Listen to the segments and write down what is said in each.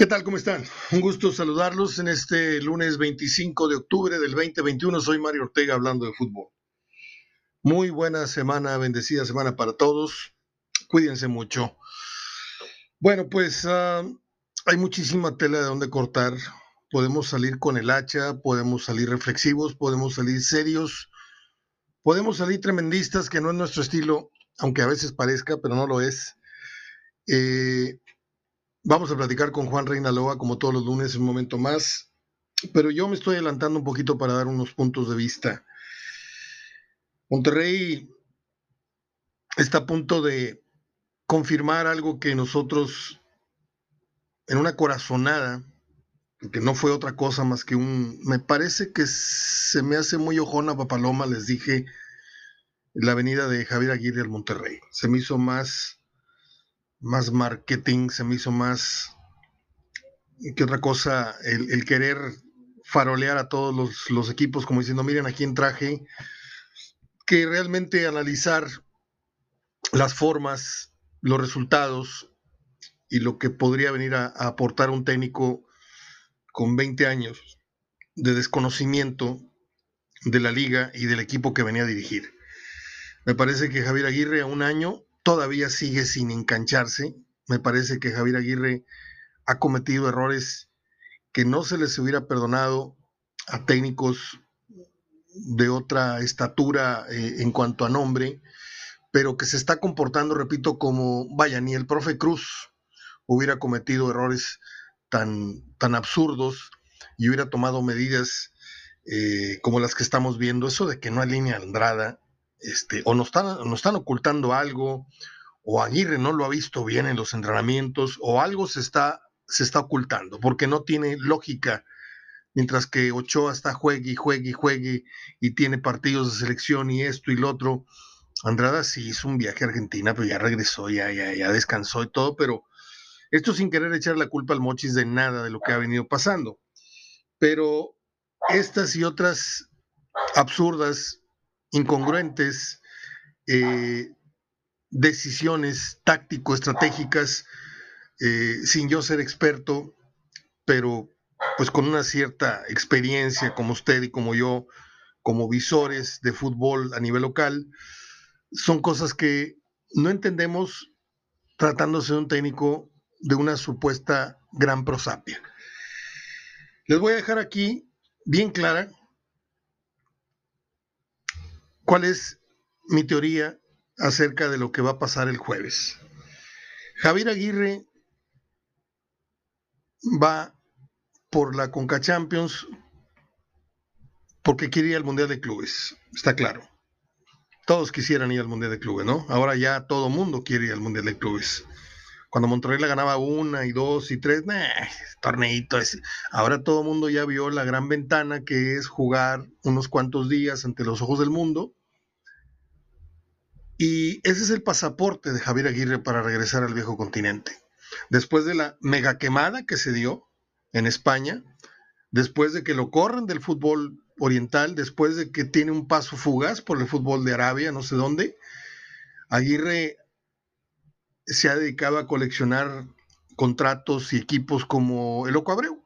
¿Qué tal? ¿Cómo están? Un gusto saludarlos en este lunes 25 de octubre del 2021. Soy Mario Ortega hablando de fútbol. Muy buena semana, bendecida semana para todos. Cuídense mucho. Bueno, pues uh, hay muchísima tela de donde cortar. Podemos salir con el hacha, podemos salir reflexivos, podemos salir serios, podemos salir tremendistas, que no es nuestro estilo, aunque a veces parezca, pero no lo es. Eh, Vamos a platicar con Juan Reinaloa como todos los lunes un momento más, pero yo me estoy adelantando un poquito para dar unos puntos de vista. Monterrey está a punto de confirmar algo que nosotros en una corazonada, que no fue otra cosa más que un, me parece que se me hace muy ojona papaloma, les dije, la venida de Javier Aguirre al Monterrey. Se me hizo más más marketing, se me hizo más que otra cosa el, querer farolear a todos los, los, equipos como diciendo, miren a quién traje, que realmente analizar las formas, los resultados y lo que podría venir a, a aportar un técnico con 20 años de desconocimiento de la liga y del equipo que venía a dirigir. Me parece que Javier Aguirre a un año todavía sigue sin engancharse. Me parece que Javier Aguirre ha cometido errores que no se les hubiera perdonado a técnicos de otra estatura eh, en cuanto a nombre, pero que se está comportando, repito, como, vaya, ni el profe Cruz hubiera cometido errores tan, tan absurdos y hubiera tomado medidas eh, como las que estamos viendo. Eso de que no hay línea Andrada, este, o nos están, están ocultando algo, o Aguirre no lo ha visto bien en los entrenamientos, o algo se está, se está ocultando, porque no tiene lógica. Mientras que Ochoa está juegue y juegue y juegue y tiene partidos de selección y esto y lo otro. Andrada sí hizo un viaje a Argentina, pero ya regresó, ya, ya, ya descansó y todo, pero esto sin querer echar la culpa al Mochis de nada de lo que ha venido pasando. Pero estas y otras absurdas incongruentes, eh, decisiones táctico-estratégicas, eh, sin yo ser experto, pero pues con una cierta experiencia como usted y como yo, como visores de fútbol a nivel local, son cosas que no entendemos tratándose de un técnico de una supuesta gran prosapia. Les voy a dejar aquí bien clara ¿Cuál es mi teoría acerca de lo que va a pasar el jueves? Javier Aguirre va por la Conca Champions porque quiere ir al Mundial de Clubes, está claro. Todos quisieran ir al Mundial de Clubes, ¿no? Ahora ya todo mundo quiere ir al Mundial de Clubes. Cuando Monterrey la ganaba una y dos y tres, nah. Ahora todo mundo ya vio la gran ventana que es jugar unos cuantos días ante los ojos del mundo y ese es el pasaporte de Javier Aguirre para regresar al viejo continente. Después de la mega quemada que se dio en España, después de que lo corren del fútbol oriental, después de que tiene un paso fugaz por el fútbol de Arabia, no sé dónde, Aguirre se ha dedicado a coleccionar contratos y equipos como el Loco Abreu.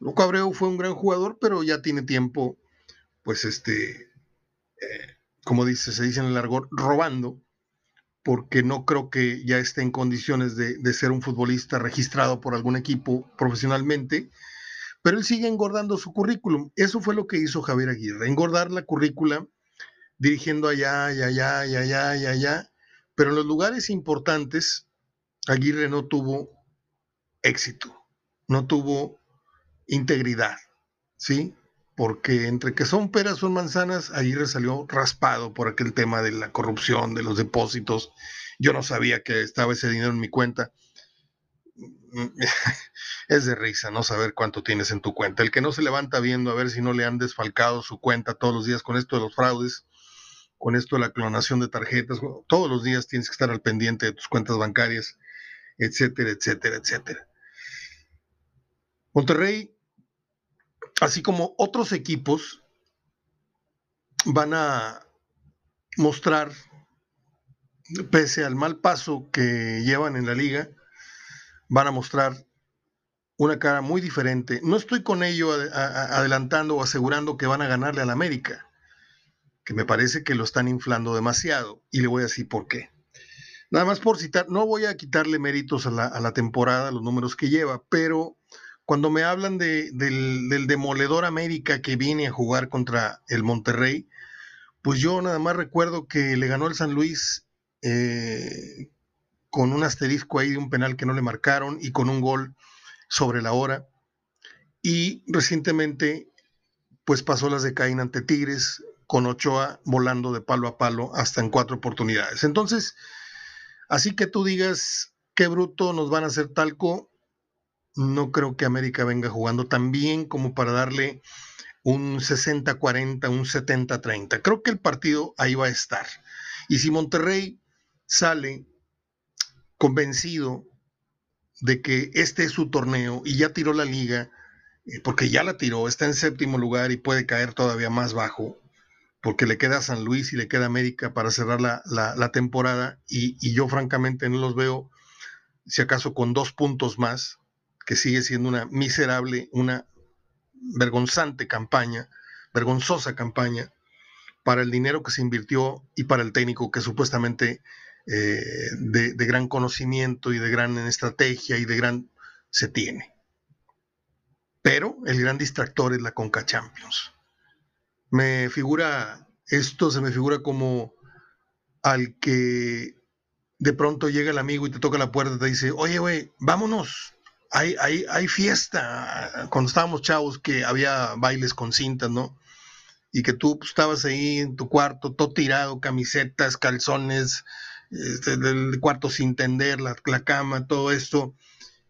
Loco Abreu fue un gran jugador, pero ya tiene tiempo, pues este, eh, como dice, se dice en el largo, robando, porque no creo que ya esté en condiciones de, ser un futbolista registrado por algún equipo profesionalmente, pero él sigue engordando su currículum. Eso fue lo que hizo Javier Aguirre, engordar la currícula, dirigiendo allá, y allá, y allá, y allá, pero en los lugares importantes, Aguirre no tuvo éxito, no tuvo integridad, ¿sí? Porque entre que son peras son manzanas, Aguirre salió raspado por aquel tema de la corrupción, de los depósitos. Yo no sabía que estaba ese dinero en mi cuenta. Es de risa no saber cuánto tienes en tu cuenta. El que no se levanta viendo a ver si no le han desfalcado su cuenta todos los días con esto de los fraudes, con esto de la clonación de tarjetas, todos los días tienes que estar al pendiente de tus cuentas bancarias, etcétera, etcétera, etcétera. Monterrey así como otros equipos van a mostrar, pese al mal paso que llevan en la liga, van a mostrar una cara muy diferente. No estoy con ello adelantando o asegurando que van a ganarle al América, que me parece que lo están inflando demasiado. Y le voy a decir por qué. Nada más por citar, no voy a quitarle méritos a la, temporada, los números que lleva, pero cuando me hablan del, demoledor América que viene a jugar contra el Monterrey, pues yo nada más recuerdo que le ganó el San Luis eh, con un asterisco ahí de un penal que no le marcaron y con un gol sobre la hora. Y recientemente, pues pasó las de Caín ante Tigres, con Ochoa volando de palo a palo hasta en cuatro oportunidades. Entonces, así que tú digas qué bruto nos van a hacer talco, no creo que América venga jugando tan bien como para darle un 60-40, un 70-30. Creo que el partido ahí va a estar. Y si Monterrey sale convencido de que este es su torneo y ya tiró la liga, eh, porque ya la tiró, está en séptimo lugar y puede caer todavía más bajo, porque le queda San Luis y le queda América para cerrar la, temporada y, y, yo francamente no los veo, si acaso con dos puntos más, que sigue siendo una miserable, una vergonzante campaña, vergonzosa campaña para el dinero que se invirtió y para el técnico que supuestamente eh, de, gran conocimiento y de gran estrategia y de gran se tiene. Pero el gran distractor es la Conca Champions. Me figura, esto se me figura como al que de pronto llega el amigo y te toca la puerta y te dice, oye, güey, vámonos, hay, hay, hay fiesta. Cuando estábamos chavos que había bailes con cintas, ¿no? Y que tú pues, estabas ahí en tu cuarto, todo tirado, camisetas, calzones, este, del cuarto sin tender, la, la, cama, todo esto,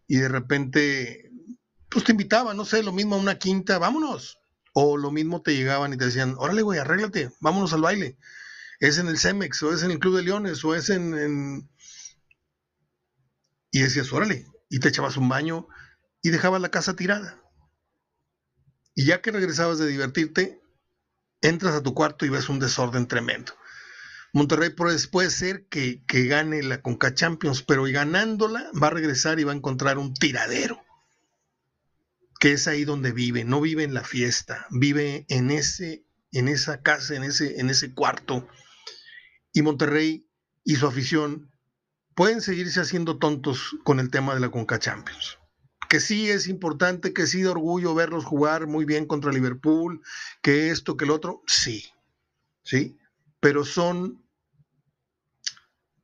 y de repente, pues te invitaban, no sé, lo mismo a una quinta, vámonos. O lo mismo te llegaban y te decían, órale, güey, arréglate, vámonos al baile. Es en el Cemex, o es en el Club de Leones, o es en... en... Y decías, órale, y te echabas un baño y dejabas la casa tirada. Y ya que regresabas de divertirte, entras a tu cuarto y ves un desorden tremendo. Monterrey puede ser que, que gane la Conca Champions, pero ganándola va a regresar y va a encontrar un tiradero, que es ahí donde vive, no vive en la fiesta, vive en, ese, en esa casa, en ese, en ese cuarto. Y Monterrey y su afición pueden seguirse haciendo tontos con el tema de la Conca Champions. Que sí es importante, que sí de orgullo verlos jugar muy bien contra Liverpool, que esto, que el otro, sí, sí, pero son,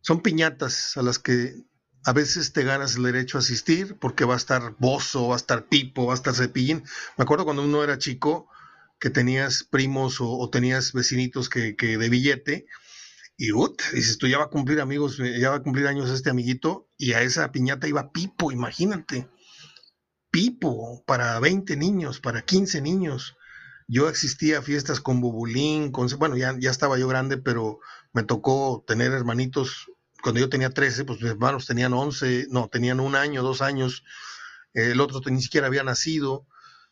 son piñatas a las que a veces te ganas el derecho a asistir porque va a estar Bozo, va a estar Pipo, va a estar Cepillín. Me acuerdo cuando uno era chico que tenías primos o, tenías vecinitos que de billete y ut, dices tú ya va a cumplir amigos, eh, ya va a cumplir años este amiguito, y a esa piñata iba Pipo, imagínate. Pipo, para 20 niños, para 15 niños. Yo existía a fiestas con Bubulín, con, bueno, ya, ya estaba yo grande, pero me tocó tener hermanitos. Cuando yo tenía 13, pues mis hermanos tenían 11, no, tenían un año, dos años. El otro ni siquiera había nacido.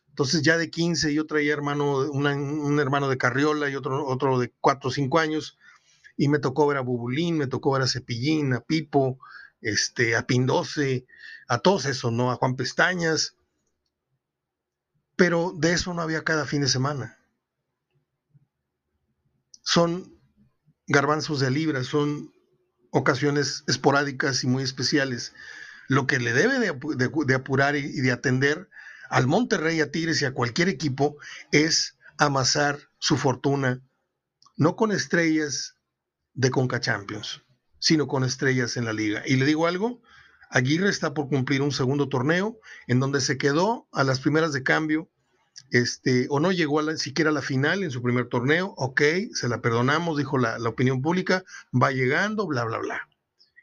Entonces ya de 15 yo traía hermano, un hermano de Carriola y otro, otro de 4 o 5 años y me tocó ver a Bubulín, me tocó ver a Cepillín, a Pipo, este, a Pindose, a todos esos, ¿no? A Juan Pestañas. Pero de eso no había cada fin de semana. Son garbanzos de libra, son ocasiones esporádicas y muy especiales. Lo que le debe de, apurar y de atender al Monterrey, a Tigres y a cualquier equipo es amasar su fortuna, no con estrellas de Conca Champions, sino con estrellas en la liga. Y le digo algo, Aguirre está por cumplir un segundo torneo en donde se quedó a las primeras de cambio, este, o no llegó a la, siquiera a la final en su primer torneo, ok, se la perdonamos, dijo la, opinión pública, va llegando, bla, bla, bla.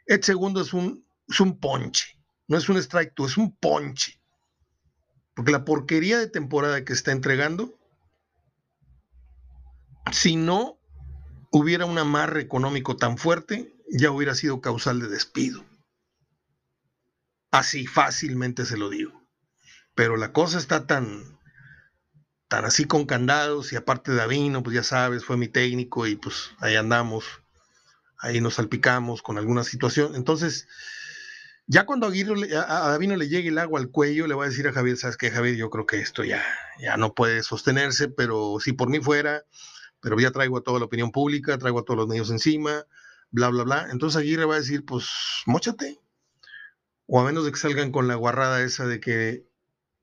El segundo es un, es un ponche, no es un strike es un ponche. Porque la porquería de temporada que está entregando, si no hubiera un amarre económico tan fuerte, ya hubiera sido causal de despido. Así fácilmente se lo digo. Pero la cosa está tan, tan así con candados y aparte de Avino, pues ya sabes, fue mi técnico y pues ahí andamos, ahí nos salpicamos con alguna situación. Entonces, Ya cuando a, Davino le llegue el agua al cuello, le voy a decir a Javier, ¿sabes qué, Javier? Yo creo que esto ya, ya no puede sostenerse, pero si por mí fuera, pero ya traigo a toda la opinión pública, traigo a todos los medios encima, bla, bla, bla. Entonces Aguirre va a decir, pues, mochate. O a menos de que salgan con la guarrada esa de que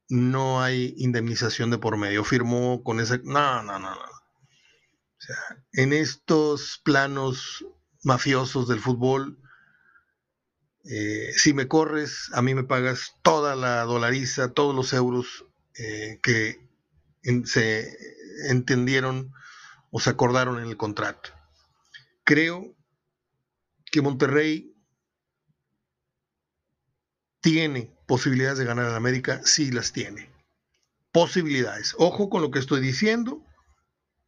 no hay indemnización de por medio. Firmó con ese... No, no, no, no. O sea, en estos planos mafiosos del fútbol, eh, si me corres, a mí me pagas toda la dolariza, todos los euros eh, que se entendieron o se acordaron en el contrato. Creo que Monterrey tiene posibilidades de ganar en América, sí las tiene. Posibilidades. Ojo con lo que estoy diciendo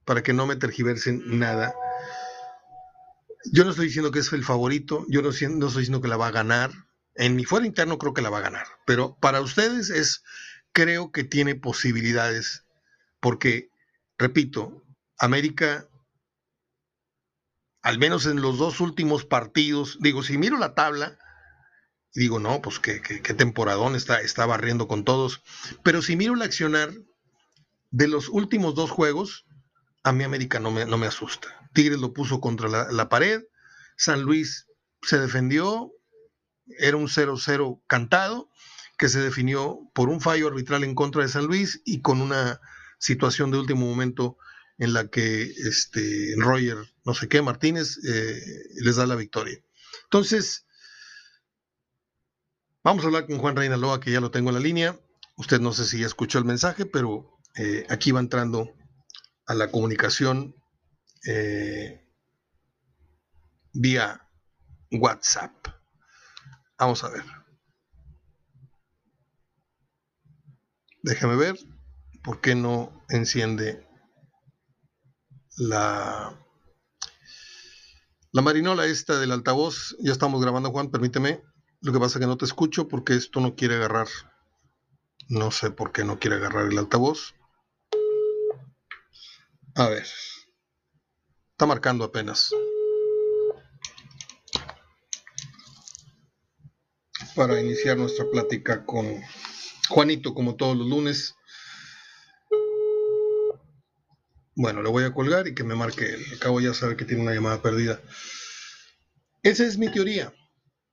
para que no me tergiversen nada. Yo no estoy diciendo que es el favorito, yo no, no estoy diciendo que la va a ganar. En mi fuera interno creo que la va a ganar, pero para ustedes es, creo que tiene posibilidades, porque, repito, América al menos en los dos últimos partidos, digo, si miro la tabla, digo, no, pues qué, temporadón está, está barriendo con todos, pero si miro el accionar de los últimos dos juegos, a mí América no me, no me asusta. Tigres lo puso contra la, la pared, San Luis se defendió, era un 0-0 cantado, que se definió por un fallo arbitral en contra de San Luis y con una situación de último momento en la que este, Roger, no sé qué, Martínez, eh, les da la victoria. Entonces, vamos a hablar con Juan Reinaloa, que ya lo tengo en la línea. Usted no sé si ya escuchó el mensaje, pero eh, aquí va entrando a la comunicación eh, vía WhatsApp. Vamos a ver. Déjame ver por qué no enciende la, la marinola esta del altavoz. Ya estamos grabando, Juan, permíteme. Lo que pasa es que no te escucho porque esto no quiere agarrar. No sé por qué no quiere agarrar el altavoz. A ver. Está marcando apenas. Para iniciar nuestra plática con Juanito, como todos los lunes. Bueno, le voy a colgar y que me marque él. Acabo ya sabe que tiene una llamada perdida. Esa es mi teoría.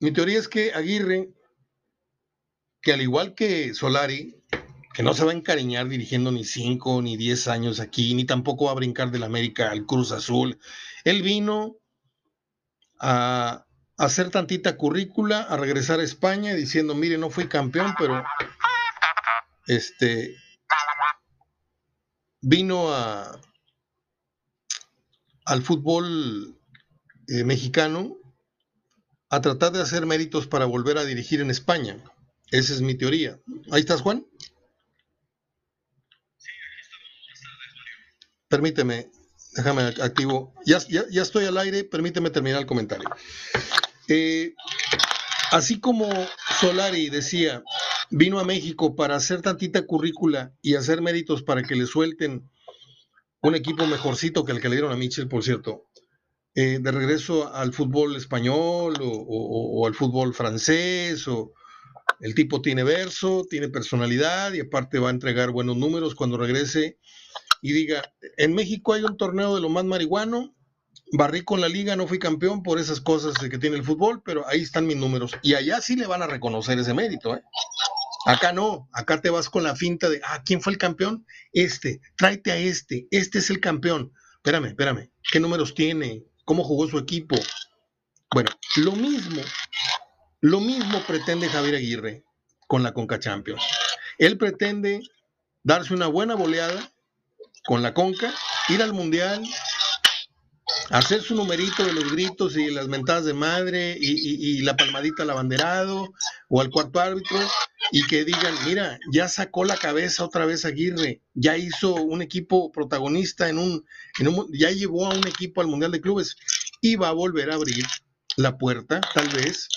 Mi teoría es que Aguirre, que al igual que Solari, que no se va a encariñar dirigiendo ni 5 ni 10 años aquí, ni tampoco va a brincar del América al Cruz Azul. Él vino a hacer tantita currícula, a regresar a España diciendo, mire, no fui campeón, pero este vino a, al fútbol eh, mexicano a tratar de hacer méritos para volver a dirigir en España. Esa es mi teoría. ¿Ahí estás, Juan? Permíteme, déjame activo. Ya, ya, estoy al aire, permíteme terminar el comentario. Eh, así como Solari decía, vino a México para hacer tantita currícula y hacer méritos para que le suelten un equipo mejorcito que el que le dieron a Mitchell, por cierto, eh, de regreso al fútbol español o, al fútbol francés, o el tipo tiene verso, tiene personalidad y aparte va a entregar buenos números cuando regrese y diga, en México hay un torneo de lo más marihuano, barrí con la liga, no fui campeón por esas cosas que tiene el fútbol, pero ahí están mis números. Y allá sí le van a reconocer ese mérito. ¿eh? Acá no, acá te vas con la finta de, ah, ¿quién fue el campeón? Este, tráete a este, este es el campeón. Espérame, espérame, ¿qué números tiene? ¿Cómo jugó su equipo? Bueno, lo mismo, lo mismo pretende Javier Aguirre con la Conca Champions. Él pretende darse una buena boleada con la Conca, ir al Mundial, hacer su numerito de los gritos y las mentadas de madre y, la palmadita al abanderado o al cuarto árbitro y que digan, mira, ya sacó la cabeza otra vez Aguirre, ya hizo un equipo protagonista en un, en un ya llevó a un equipo al Mundial de Clubes y va a volver a abrir la puerta, tal vez,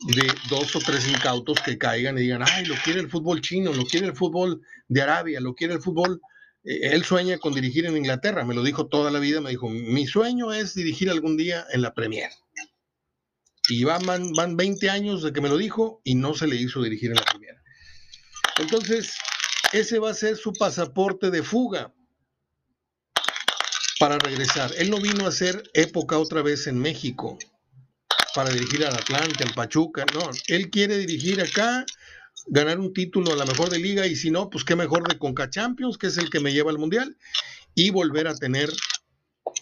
de dos o tres incautos que caigan y digan, ay, lo quiere el fútbol chino, lo quiere el fútbol de Arabia, lo quiere el fútbol eh, él sueña con dirigir en Inglaterra, me lo dijo toda la vida, me dijo, mi sueño es dirigir algún día en la Premier. Y van, van 20 años de que me lo dijo y no se le hizo dirigir en la primera. Entonces, ese va a ser su pasaporte de fuga para regresar. Él no vino a hacer época otra vez en México para dirigir al Atlante, al Pachuca, no, él quiere dirigir acá, ganar un título a la mejor de liga y si no, pues qué mejor de Conca Champions, que es el que me lleva al Mundial, y volver a tener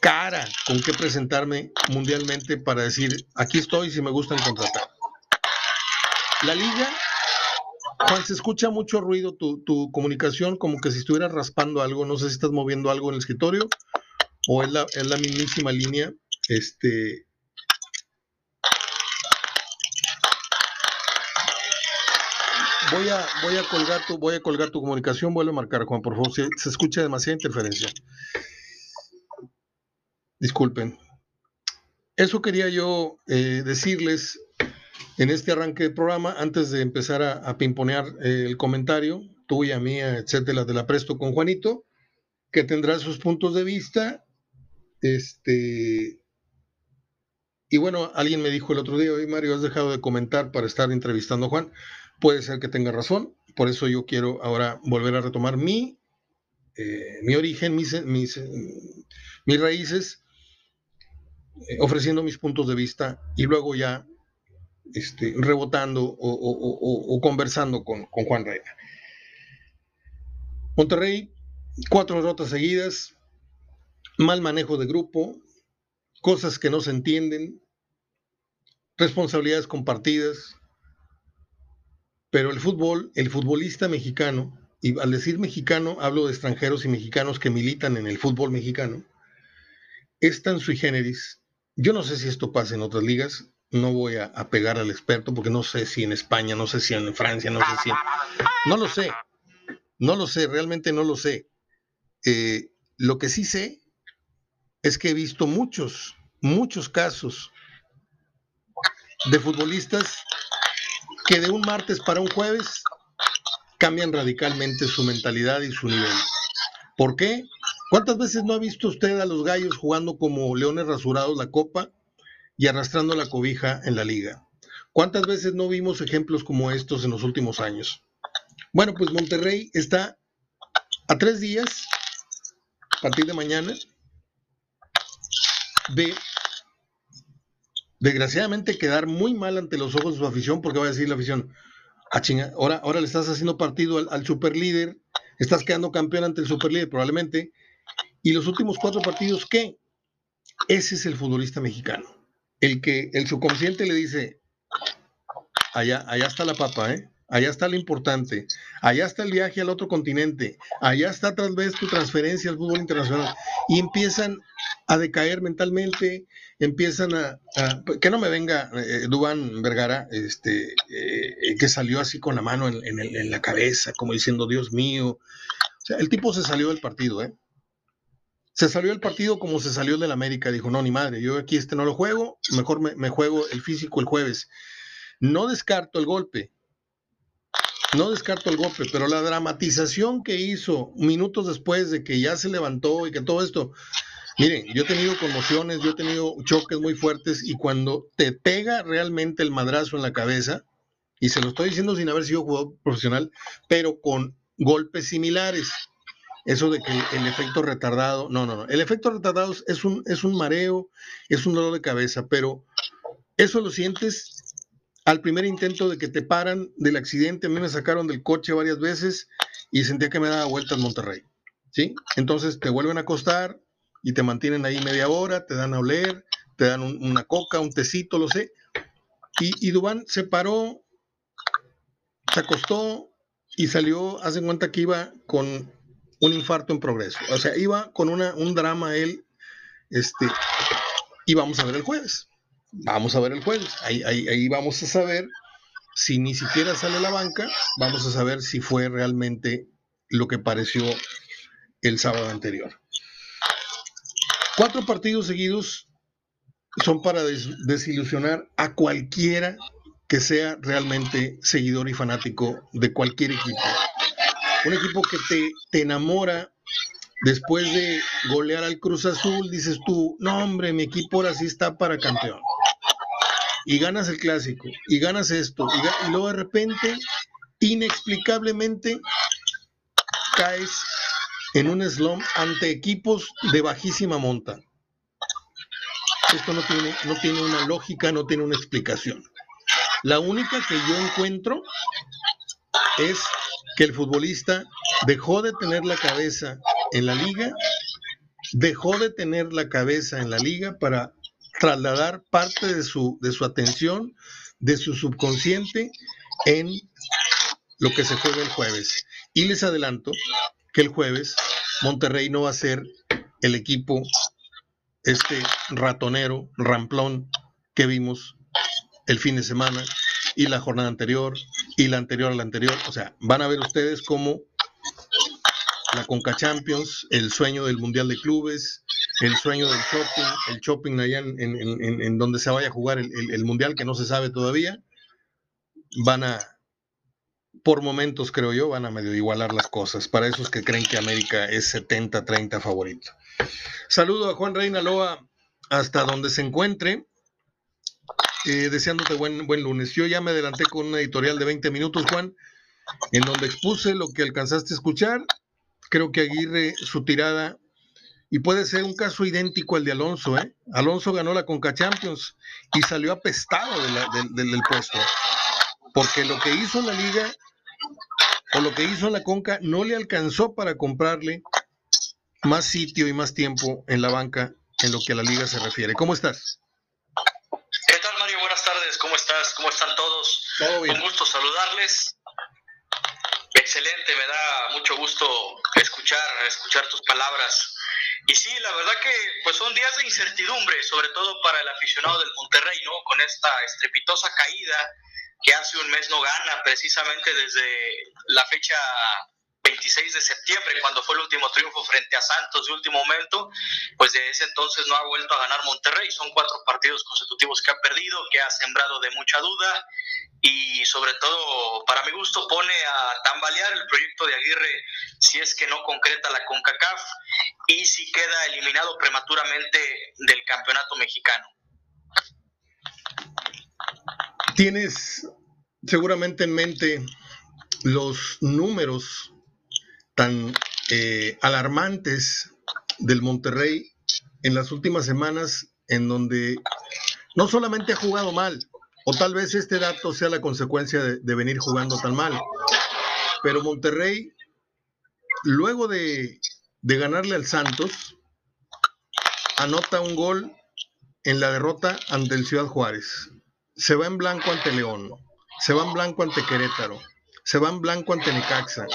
cara con qué presentarme mundialmente para decir, aquí estoy si me gustan contratar. La liga, Juan, se escucha mucho ruido tu, tu comunicación, como que si estuvieras raspando algo, no sé si estás moviendo algo en el escritorio o es la, es la mismísima línea. Este, voy a, voy a colgar tu, voy a colgar tu comunicación, vuelve a marcar, Juan, por favor, se, escucha demasiada interferencia. Disculpen. Eso quería yo eh, decirles en este arranque de programa, antes de empezar a, pimponear eh, el comentario, tuya, mía, etcétera, de la presto con Juanito, que tendrá sus puntos de vista este, y bueno, alguien me dijo el otro día, oye Mario, has dejado de comentar para estar entrevistando a Juan. Puede ser que tenga razón, por eso yo quiero ahora volver a retomar mi, eh, mi origen, mis, mis, mis raíces, ofreciendo mis puntos de vista y luego ya este, rebotando o, conversando con, con Juan Reina. Monterrey, cuatro derrotas seguidas, mal manejo de grupo, cosas que no se entienden, responsabilidades compartidas. Pero el fútbol, el futbolista mexicano, y al decir mexicano hablo de extranjeros y mexicanos que militan en el fútbol mexicano, es tan sui generis. Yo no sé si esto pasa en otras ligas, no voy a, pegar al experto porque no sé si en España, no sé si en Francia, no sé si en... No lo sé, no lo sé, realmente no lo sé. Eh, lo que sí sé es que he visto muchos, muchos casos de futbolistas que de un martes para un jueves cambian radicalmente su mentalidad y su nivel. ¿Por qué? ¿Cuántas veces no ha visto usted a los gallos jugando como leones rasurados la copa y arrastrando la cobija en la liga? ¿Cuántas veces no vimos ejemplos como estos en los últimos años? Bueno, pues Monterrey está a tres días, a partir de mañana, de desgraciadamente quedar muy mal ante los ojos de su afición, porque va a decir la afición, ah, chinga, ahora, ahora le estás haciendo partido al, al superlíder, estás quedando campeón ante el superlíder probablemente, y los últimos cuatro partidos, ¿qué? Ese es el futbolista mexicano, el que el subconsciente le dice, allá, allá está la papa, ¿eh? Allá está lo importante. Allá está el viaje al otro continente. Allá está tal vez tu transferencia al fútbol internacional. Y empiezan a decaer mentalmente, empiezan a, que no me venga eh, Dubán Vergara, este, eh, que salió así con la mano en, la cabeza, como diciendo, Dios mío. O sea, el tipo se salió del partido, ¿eh? Se salió del partido como se salió del América. Dijo, no, ni madre, yo aquí este no lo juego, mejor me, me juego el físico el jueves. No descarto el golpe, no descarto el golpe, pero la dramatización que hizo minutos después de que ya se levantó y que todo esto, Miren, yo he tenido conmociones, yo he tenido choques muy fuertes y cuando te pega realmente el madrazo en la cabeza, y se lo estoy diciendo sin haber sido jugador profesional, pero con golpes similares, eso de que el efecto retardado, no, no, no, el efecto retardado es un, es un mareo, es un dolor de cabeza, pero eso lo sientes al primer intento de que te paran del accidente, a mí me sacaron del coche varias veces y sentía que me daba vueltas Monterrey, ¿sí? Entonces te vuelven a acostar, y te mantienen ahí media hora, te dan a oler, te dan una coca, un tecito, lo sé. Y, y Dubán se paró, se acostó y salió, hacen cuenta que iba con un infarto en progreso. O sea, iba con una, un drama él, este, y vamos a ver el jueves. Vamos a ver el jueves. Ahí, ahí, ahí vamos a saber si ni siquiera sale la banca, vamos a saber si fue realmente lo que pareció el sábado anterior. Cuatro partidos seguidos son para desilusionar a cualquiera que sea realmente seguidor y fanático de cualquier equipo. Un equipo que te, te enamora después de golear al Cruz Azul, dices tú, no hombre, mi equipo ahora sí está para campeón. y ganas el clásico, y ganas esto, y, luego de repente, inexplicablemente, caes en un slum ante equipos de bajísima monta. Esto no tiene, no tiene una lógica, no tiene una explicación. La única que yo encuentro es que el futbolista dejó de tener la cabeza en la liga, dejó de tener la cabeza en la liga para trasladar parte de su, de su atención, de su subconsciente en lo que se juega el jueves. Y les adelanto que el jueves Monterrey no va a ser el equipo, este ratonero, ramplón que vimos el fin de semana y la jornada anterior y la anterior a la anterior. O sea, van a ver ustedes cómo la Conca Champions, el sueño del Mundial de Clubes, el sueño del shopping, el shopping allá en, donde se vaya a jugar el, Mundial, que no se sabe todavía, van a, por momentos creo yo, van a medio igualar las cosas. Para esos que creen que América es 70-30 favorito. Saludo a Juan Reina Loa hasta donde se encuentre. Eh, deseándote buen, buen lunes. Yo ya me adelanté con una editorial de 20 minutos, Juan, en donde expuse lo que alcanzaste a escuchar. Creo que Aguirre, su tirada, y puede ser un caso idéntico al de Alonso, ¿eh? Alonso ganó la Conca Champions y salió apestado del puesto, porque lo que hizo en la liga o lo que hizo en la Conca no le alcanzó para comprarle más sitio y más tiempo en la banca en lo que a la liga se refiere. ¿Cómo estás? ¿Cómo están todos? Un gusto saludarles. Excelente, me da mucho gusto escuchar, escuchar tus palabras. Y sí, la verdad que pues son días de incertidumbre, sobre todo para el aficionado del Monterrey, ¿no? Con esta estrepitosa caída que hace un mes no gana, precisamente desde la fecha 26 de septiembre, cuando fue el último triunfo frente a Santos de último momento, pues de ese entonces no ha vuelto a ganar Monterrey. Son cuatro partidos consecutivos que ha perdido, que ha sembrado de mucha duda y sobre todo, para mi gusto, pone a tambalear el proyecto de Aguirre si es que no concreta la CONCACAF y si queda eliminado prematuramente del campeonato mexicano. Tienes seguramente en mente los números tan eh, alarmantes del Monterrey en las últimas semanas en donde no solamente ha jugado mal, o tal vez este dato sea la consecuencia de, venir jugando tan mal, pero Monterrey, luego de, de ganarle al Santos, anota un gol en la derrota ante el Ciudad Juárez. Se va en blanco ante León, se va en blanco ante Querétaro, se va en blanco ante Necaxa,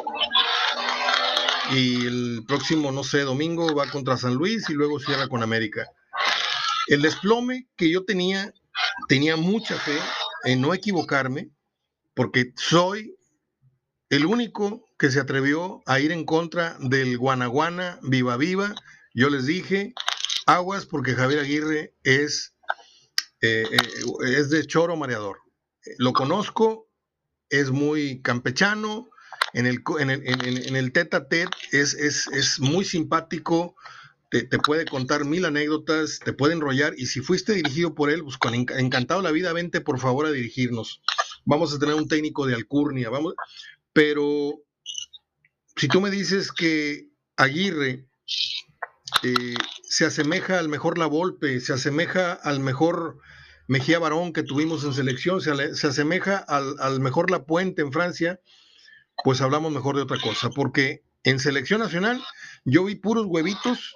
y el próximo, no sé, domingo va contra San Luis y luego cierra con América. El desplome que yo tenía, tenía mucha fe en no equivocarme, porque soy el único que se atrevió a ir en contra del Guanaguana Viva Viva. Yo les dije, aguas porque Javier Aguirre es, eh, eh, es de choro mareador. Lo conozco, es muy campechano, en el, en el, en, tete a tete es, es, es muy simpático, te, te, puede contar mil anécdotas, te puede enrollar y si fuiste dirigido por él, pues con encantado la vida, vente por favor a dirigirnos. Vamos a tener un técnico de alcurnia, vamos, pero si tú me dices que Aguirre eh, se asemeja al mejor La Volpe, se asemeja al mejor Mejía Barón que tuvimos en selección, se, se asemeja al, al mejor La Puente en Francia, pues hablamos mejor de otra cosa, porque en selección nacional yo vi puros huevitos,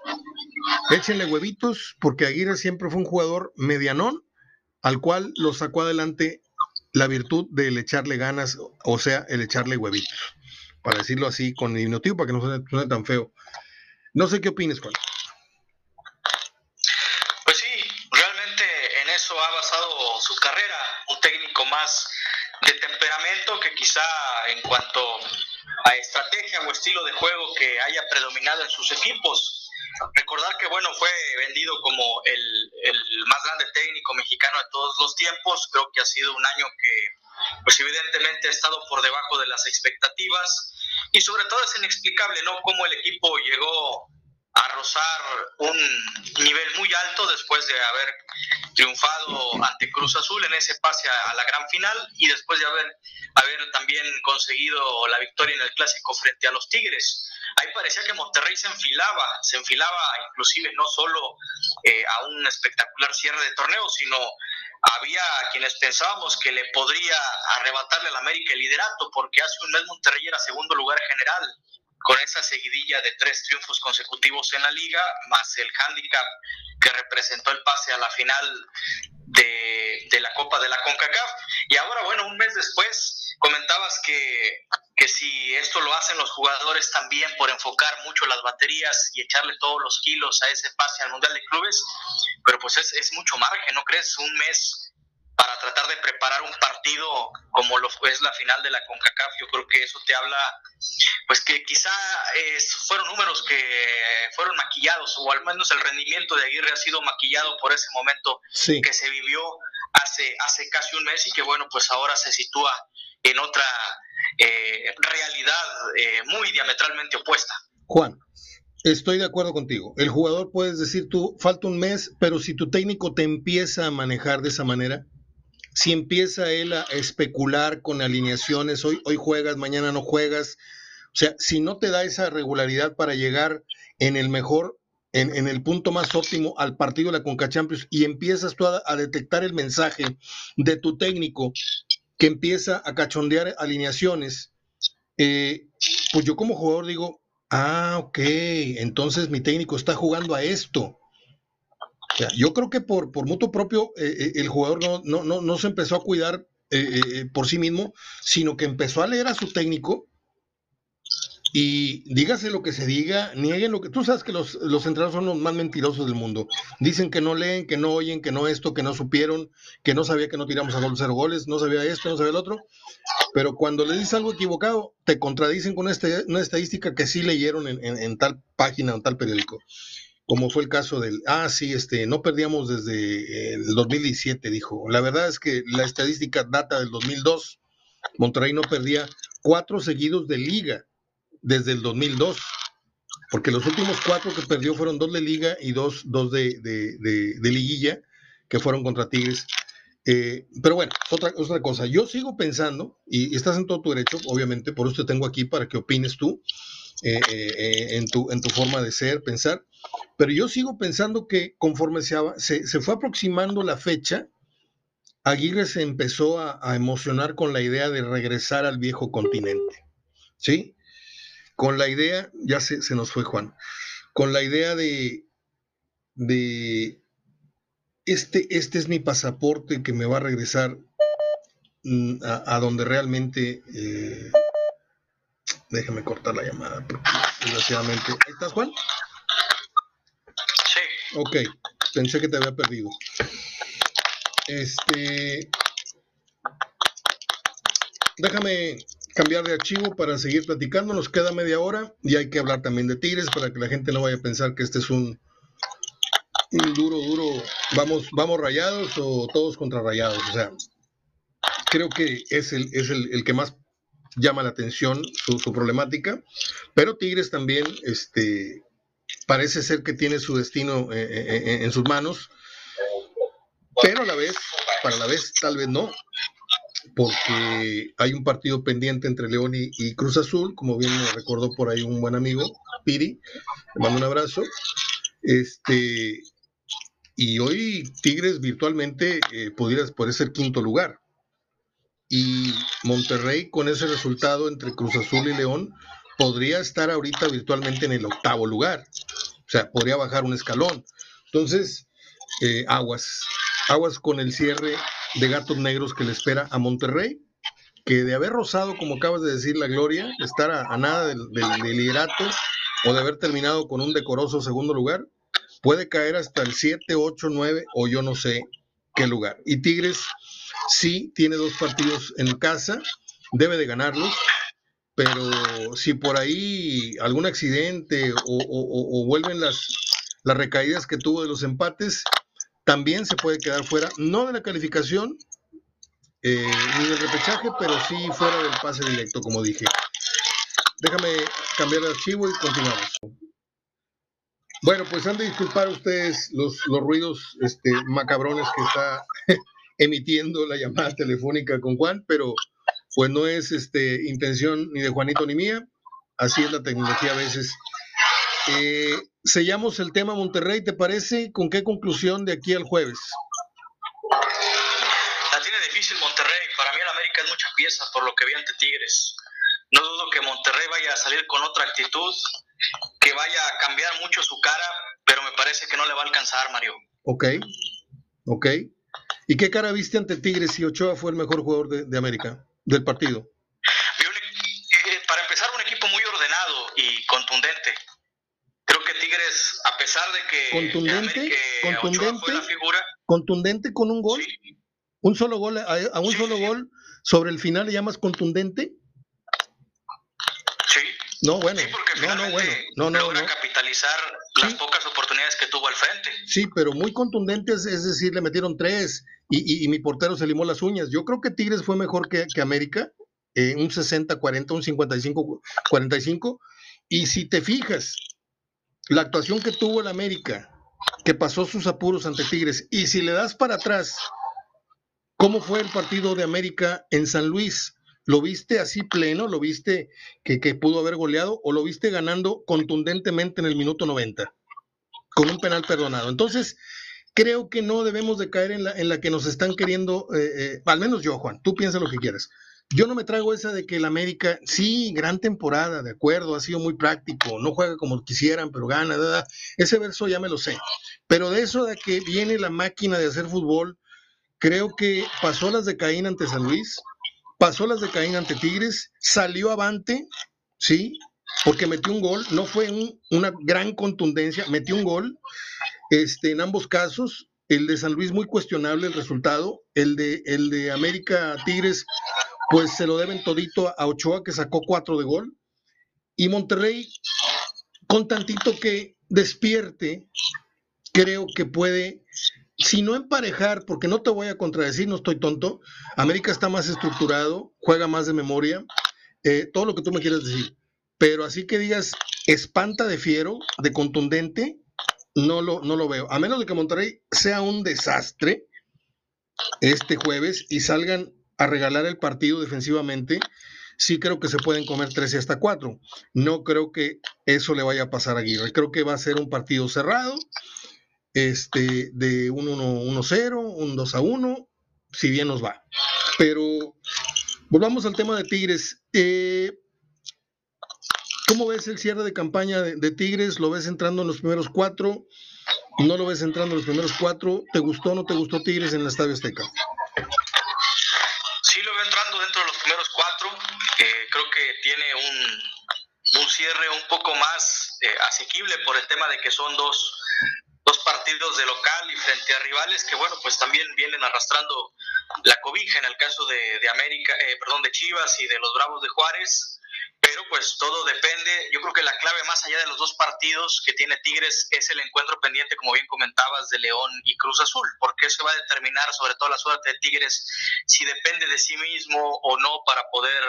échenle huevitos, porque Aguirre siempre fue un jugador medianón, al cual lo sacó adelante la virtud del echarle ganas, o sea, el echarle huevitos, para decirlo así con diminutivo, para que no suene, tan feo. No sé qué opines, Juan. Pues sí, realmente en eso ha basado su carrera, un técnico más de temperamento que quizá en cuanto a estrategia o estilo de juego que haya predominado en sus equipos. Recordar que, bueno, fue vendido como el, el más grande técnico mexicano de todos los tiempos. Creo que ha sido un año que, pues evidentemente ha estado por debajo de las expectativas. Y sobre todo es inexplicable, ¿no? Cómo el equipo llegó a, rozar un nivel muy alto después de haber triunfado ante Cruz Azul en ese pase a, la gran final y después de haber, haber también conseguido la victoria en el clásico frente a los Tigres. Ahí parecía que Monterrey se enfilaba, se enfilaba inclusive no solo eh, a un espectacular cierre de torneo, sino había quienes pensábamos que le podría arrebatarle al América el liderato, porque hace un mes Monterrey era segundo lugar general con esa seguidilla de tres triunfos consecutivos en la liga, más el hándicap que representó el pase a la final de, de, la Copa de la CONCACAF. Y ahora, bueno, un mes después, comentabas que, que si esto lo hacen los jugadores también por enfocar mucho las baterías y echarle todos los kilos a ese pase al Mundial de Clubes, pero pues es, es mucho margen, ¿no crees? Un mes para tratar de preparar un partido como lo es la final de la CONCACAF. Yo creo que eso te habla, pues que quizá fueron números que fueron maquillados, o al menos el rendimiento de Aguirre ha sido maquillado por ese momento que se vivió hace, hace casi un mes y que bueno, pues ahora se sitúa en otra eh, realidad eh, muy diametralmente opuesta. Juan. Estoy de acuerdo contigo. El jugador puedes decir tú, falta un mes, pero si tu técnico te empieza a manejar de esa manera, si empieza él a especular con alineaciones, hoy, hoy juegas, mañana no juegas, o sea, si no te da esa regularidad para llegar en el mejor, en, el punto más óptimo al partido de la Conca Champions y empiezas tú a, detectar el mensaje de tu técnico que empieza a cachondear alineaciones, eh, pues yo como jugador digo, ah, ok, entonces mi técnico está jugando a esto yo creo que por, por mutuo propio eh, eh, el jugador no, no, no, se empezó a cuidar eh, por sí mismo, sino que empezó a leer a su técnico y dígase lo que se diga, nieguen lo que... Tú sabes que los, los son los más mentirosos del mundo. Dicen que no leen, que no oyen, que no esto, que no supieron, que no sabía que no tiramos a gol cero goles, no sabía esto, no sabía el otro. Pero cuando le dices algo equivocado, te contradicen con este, una estadística que sí leyeron en, en tal página o en tal periódico como fue el caso del, ah, sí, este, no perdíamos desde el 2017, dijo. La verdad es que la estadística data del 2002. Monterrey no perdía cuatro seguidos de liga desde el 2002, porque los últimos cuatro que perdió fueron dos de liga y dos, dos de, de, liguilla, que fueron contra Tigres. Eh, pero bueno, otra, otra cosa. Yo sigo pensando, y estás en todo tu derecho, obviamente, por eso te tengo aquí para que opines tú eh, eh, en, tu, en tu forma de ser, pensar. Pero yo sigo pensando que conforme se, se, fue aproximando la fecha, Aguirre se empezó a, emocionar con la idea de regresar al viejo continente. ¿Sí? Con la idea, ya se, se nos fue Juan, con la idea de, de este, este es mi pasaporte que me va a regresar mm, a, donde realmente... Eh, déjame cortar la llamada, porque desgraciadamente... ¿Estás, Juan? Ok, pensé que te había perdido. Este. Déjame cambiar de archivo para seguir platicando. Nos queda media hora y hay que hablar también de Tigres para que la gente no vaya a pensar que este es un, un duro, duro. Vamos, vamos rayados o todos contra rayados. O sea, creo que es el, es el, que más llama la atención su, problemática. Pero Tigres también, este, parece ser que tiene su destino eh, eh, eh, en sus manos, pero a la vez, para la vez tal vez no, porque hay un partido pendiente entre León y, Cruz Azul, como bien me recordó por ahí un buen amigo, Piri, le mando un abrazo. Este, y hoy Tigres virtualmente eh, pudiera, puede ser quinto lugar. Y Monterrey con ese resultado entre Cruz Azul y León podría estar ahorita virtualmente en el octavo lugar. O sea, podría bajar un escalón. Entonces, eh, aguas, aguas con el cierre de gatos negros que le espera a Monterrey, que de haber rozado, como acabas de decir, la gloria, estar a, nada del, liderato o de haber terminado con un decoroso segundo lugar, puede caer hasta el 7, 8, 9 o yo no sé qué lugar. Y Tigres sí tiene dos partidos en casa, debe de ganarlos, pero si por ahí algún accidente o, vuelven las, las recaídas que tuvo de los empates, también se puede quedar fuera, no de la calificación eh, ni del repechaje, pero sí fuera del pase directo, como dije. Déjame cambiar el archivo y continuamos. Bueno, pues han de disculpar ustedes los, los ruidos este, macabrones que está emitiendo la llamada telefónica con Juan, pero pues no es este, intención ni de Juanito ni mía, así es la tecnología a veces. Eh, sellamos el tema Monterrey, ¿te parece? ¿Con qué conclusión de aquí al jueves? La tiene difícil Monterrey, para mí el América es mucha pieza por lo que vi ante Tigres. No dudo que Monterrey vaya a salir con otra actitud, que vaya a cambiar mucho su cara, pero me parece que no le va a alcanzar, Mario. Ok, ok. ¿Y qué cara viste ante Tigres si Ochoa fue el mejor jugador de, América, del partido? Eh, para empezar, un equipo muy ordenado y contundente. Creo que Tigres, a pesar de que, contundente, contundente, fue la figura, contundente con un gol, un solo gol, a, un solo gol sobre el final le llamas contundente. Sí. No, bueno. no, no, bueno. No, no, logra capitalizar las pocas oportunidades que tuvo al frente. Sí, pero muy contundente, es, decir, le metieron tres y, mi portero se limó las uñas. Yo creo que Tigres fue mejor que, América, eh, un 60-40, un 55-45. Y si te fijas, la actuación que tuvo el América, que pasó sus apuros ante Tigres, y si le das para atrás, ¿cómo fue el partido de América en San Luis? ¿Lo viste así pleno? ¿Lo viste que, pudo haber goleado? ¿O lo viste ganando contundentemente en el minuto 90? Con un penal perdonado. Entonces, creo que no debemos de caer en la, en la que nos están queriendo, eh, eh, al menos yo, Juan, tú piensa lo que quieras. Yo no me trago esa de que el América, sí, gran temporada, de acuerdo, ha sido muy práctico, no juega como quisieran, pero gana, ¿verdad? ese verso ya me lo sé. Pero de eso de que viene la máquina de hacer fútbol, creo que pasó las de Caín ante San Luis, pasó las de Caín ante Tigres, salió avante, ¿sí? Porque metió un gol, no fue una gran contundencia, metió un gol este, en ambos casos. El de San Luis muy cuestionable el resultado, el de, el de América Tigres pues se lo deben todito a Ochoa que sacó cuatro de gol. Y Monterrey, con tantito que despierte, creo que puede si no emparejar, porque no te voy a contradecir, no estoy tonto, América está más estructurado, juega más de memoria, eh, todo lo que tú me quieras decir, pero así que digas espanta de fiero, de contundente, no lo, no lo veo, a menos de que Monterrey sea un desastre este jueves y salgan a regalar el partido defensivamente, sí creo que se pueden comer 13 hasta 4. No creo que eso le vaya a pasar a Aguirre. Creo que va a ser un partido cerrado, este, de un 1-0, un 2-1, si bien nos va. Pero volvamos al tema de Tigres. Eh, ¿Cómo ves el cierre de campaña de, Tigres? ¿Lo ves entrando en los primeros cuatro? ¿No lo ves entrando en los primeros cuatro? ¿Te gustó o no te gustó Tigres en el Estadio Azteca? Sí, lo veo entrando dentro de los primeros cuatro. Eh, creo que tiene un, un cierre un poco más eh, asequible por el tema de que son dos dos partidos de local y frente a rivales que, bueno, pues también vienen arrastrando la cobija en el caso de, de América, eh, perdón, de Chivas y de los Bravos de Juárez pero pues todo depende. Yo creo que la clave más allá de los dos partidos que tiene Tigres es el encuentro pendiente, como bien comentabas, de León y Cruz Azul, porque eso va a determinar sobre todo la suerte de Tigres si depende de sí mismo o no para poder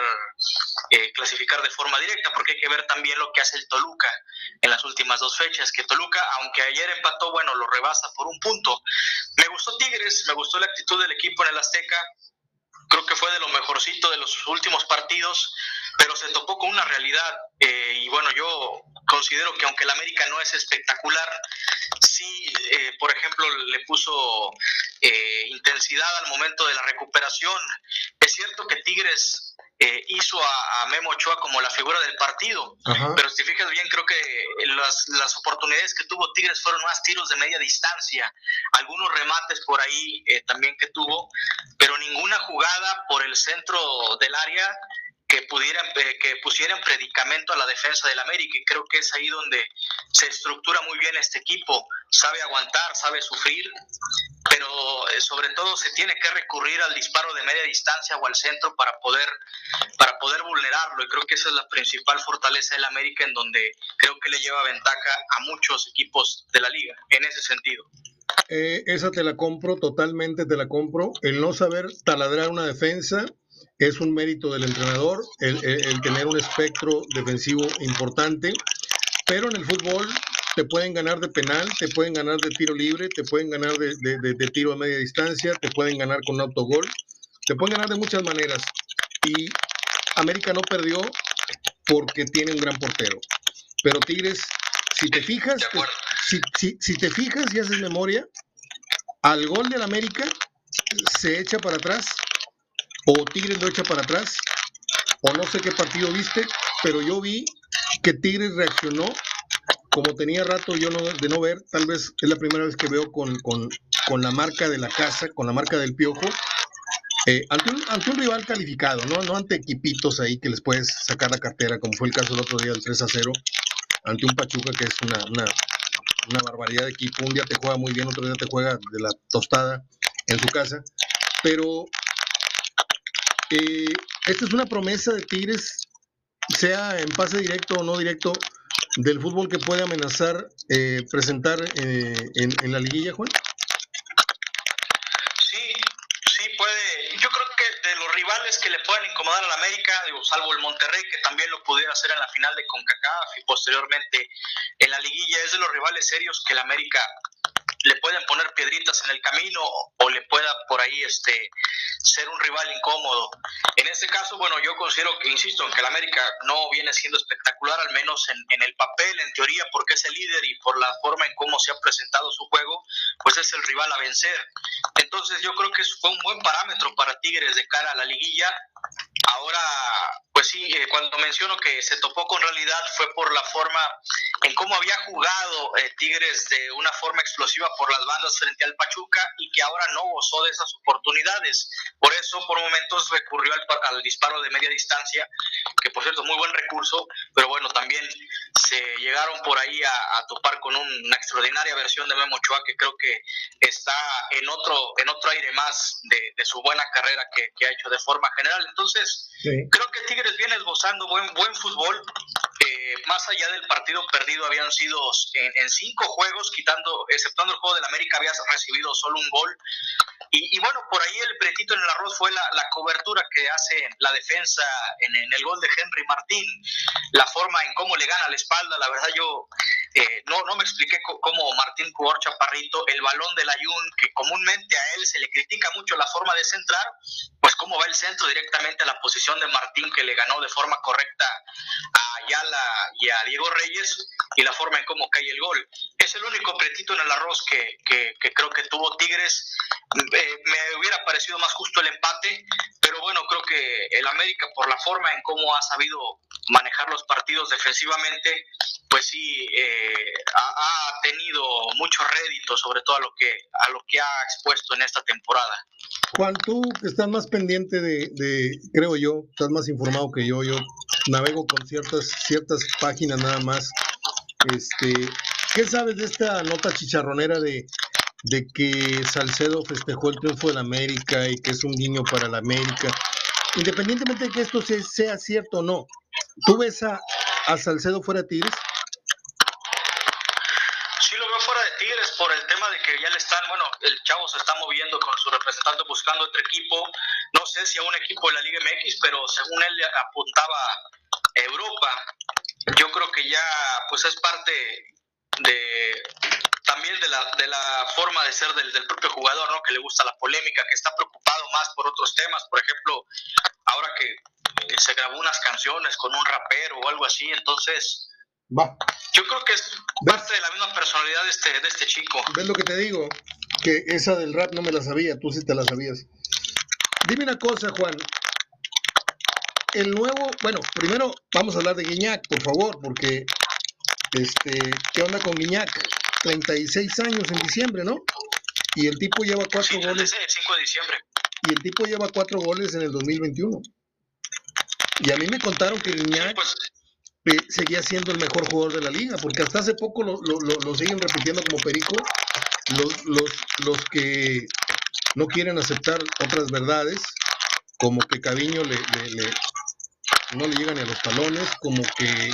eh, clasificar de forma directa, porque hay que ver también lo que hace el Toluca en las últimas dos fechas, que Toluca, aunque ayer empató, bueno, lo rebasa por un punto. Me gustó Tigres, me gustó la actitud del equipo en el Azteca, creo que fue de lo mejorcito de los últimos partidos pero se topó con una realidad eh, y bueno, yo considero que aunque el América no es espectacular, sí, eh, por ejemplo, le puso eh, intensidad al momento de la recuperación. Es cierto que Tigres hizo a, Memo Ochoa como la figura del partido, pero si fijas bien, creo que las, las, oportunidades que tuvo Tigres fueron más tiros de media distancia, algunos remates por ahí también que tuvo, pero ninguna jugada por el centro del área que pudieran eh, que pusieran predicamento a la defensa del América y creo que es ahí donde se estructura muy bien este equipo. Sabe aguantar sabe sufrir pero eh, sobre todo se tiene que recurrir al disparo de media distancia o al centro para poder para poder vulnerarlo y creo que esa es la principal fortaleza del América en donde creo que le lleva ventaja a muchos equipos de la liga en ese sentido. Eh, esa te la compro totalmente te la compro el no saber taladrar una defensa es un mérito del entrenador el, tener un espectro defensivo importante, pero en el fútbol te pueden ganar de penal, te pueden ganar de tiro libre, te pueden ganar de, tiro a media distancia, te pueden ganar con autogol, te pueden ganar de muchas maneras. Y América no perdió porque tiene un gran portero. Pero Tigres, si te fijas, si, si, te fijas y haces memoria, al gol del América se echa para atrás, o Tigres lo echa para atrás, o no sé qué partido viste, pero yo vi que Tigres reaccionó como tenía rato yo no, de no ver, tal vez es la primera vez que veo con, la marca de la casa, con la marca del piojo, eh, ante, un, rival calificado, ¿no? no ante equipitos ahí que les puedes sacar la cartera, como fue el caso el otro día del 3 a 0, ante un Pachuca que es una, una, barbaridad de equipo, un día te juega muy bien, otro día te juega de la tostada en su casa, pero eh, esta es una promesa de Tigres, sea en pase directo o no directo, del fútbol que puede amenazar eh, presentar eh, en, la liguilla, Juan? Sí, sí puede. Yo creo que de los rivales que le pueden incomodar a la América, digo, salvo el Monterrey, que también lo pudiera hacer en la final de CONCACAF y posteriormente en la liguilla, es de los rivales serios que la América le pueden poner piedritas en el camino o le pueda por ahí este ser un rival incómodo. En este caso, bueno, yo considero que, insisto, en que el América no viene siendo espectacular, al menos en, en, el papel, en teoría, porque es el líder y por la forma en cómo se ha presentado su juego, pues es el rival a vencer. Entonces yo creo que fue un buen parámetro para Tigres de cara a la liguilla. Ahora, pues sí, eh, cuando menciono que se topó con realidad fue por la forma en cómo había jugado eh, Tigres de una forma explosiva por las bandas frente al Pachuca y que ahora no gozó de esas oportunidades. Por eso, por momentos recurrió al, disparo de media distancia, que por cierto, muy buen recurso, pero bueno, también se llegaron por ahí a, topar con una extraordinaria versión de Memo Ochoa que creo que está en otro, en otro aire más de, su buena carrera que, ha hecho de forma general. Entonces, creo que Tigres viene esbozando buen, buen fútbol. Eh, más allá del partido perdido, habían sido en, cinco juegos, quitando, exceptuando el juego del América, había recibido solo un gol. Y, bueno, por ahí el pretito en el arroz fue la, cobertura que hace la defensa en, el gol de Henry Martín, la forma en cómo le gana la espalda. La verdad, yo eh, no, no me expliqué cómo Martín jugó Chaparrito, el balón del Ayun, que comúnmente a él se le critica mucho la forma de centrar, pues cómo va el centro directamente a la posición de Martín, que le ganó de forma correcta a Ayala y a Diego Reyes, y la forma en cómo cae el gol. Es el único pretito en el arroz que, que creo que tuvo Tigres eh, me hubiera parecido más justo el empate, pero bueno, creo que el América por la forma en cómo ha sabido manejar los partidos defensivamente, pues sí eh, ha, tenido mucho rédito sobre todo a lo que a lo que ha expuesto en esta temporada. Juan, tú estás más pendiente de, creo yo, estás más informado que yo, yo navego con ciertas ciertas páginas nada más. Este, ¿qué sabes de esta nota chicharronera de de que Salcedo festejó el triunfo de la América y que es un niño para la América. Independientemente de que esto sea, cierto o no, ¿tú ves a, Salcedo fuera de Tigres? Sí, lo veo fuera de Tigres por el tema de que ya le están, bueno, el chavo se está moviendo con su representante buscando otro equipo, no sé si a un equipo de la Liga MX, pero según él apuntaba a Europa. Yo creo que ya pues es parte de también de la, de la forma de ser del, del, propio jugador, ¿no? Que le gusta la polémica, que está preocupado más por otros temas, por ejemplo, ahora que se grabó unas canciones con un rapero o algo así, entonces Va. yo creo que es parte de la misma personalidad de este, de este chico. ¿Ves lo que te digo? Que esa del rap no me la sabía, tú sí te la sabías. Dime una cosa, Juan. El nuevo, bueno, primero vamos a hablar de Guiñac, por favor, porque este, ¿qué onda con Guiñac? 36 años en diciembre, ¿no? Y el tipo lleva cuatro goles. El 5 de diciembre. Y el tipo lleva cuatro goles en el 2021. Y a mí me contaron que Guiñac pues, seguía siendo el mejor jugador de la liga, porque hasta hace poco lo, lo, siguen repitiendo como perico los, los, los que no quieren aceptar otras verdades, como que Caviño le, no le llegan ni a los talones, como que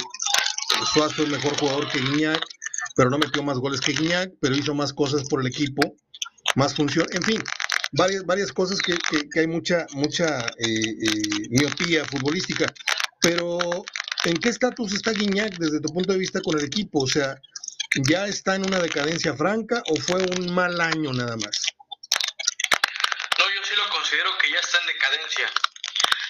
Suazo es mejor jugador que Guiñac, pero no metió más goles que Guiñac, pero hizo más cosas por el equipo, más función, en fin, varias, varias cosas que, hay mucha, mucha eh, eh, miopía futbolística. Pero, ¿en qué estatus está Guiñac desde tu punto de vista con el equipo? O sea, ya está en una decadencia franca o fue un mal año nada más? No, yo sí lo considero que ya está en decadencia.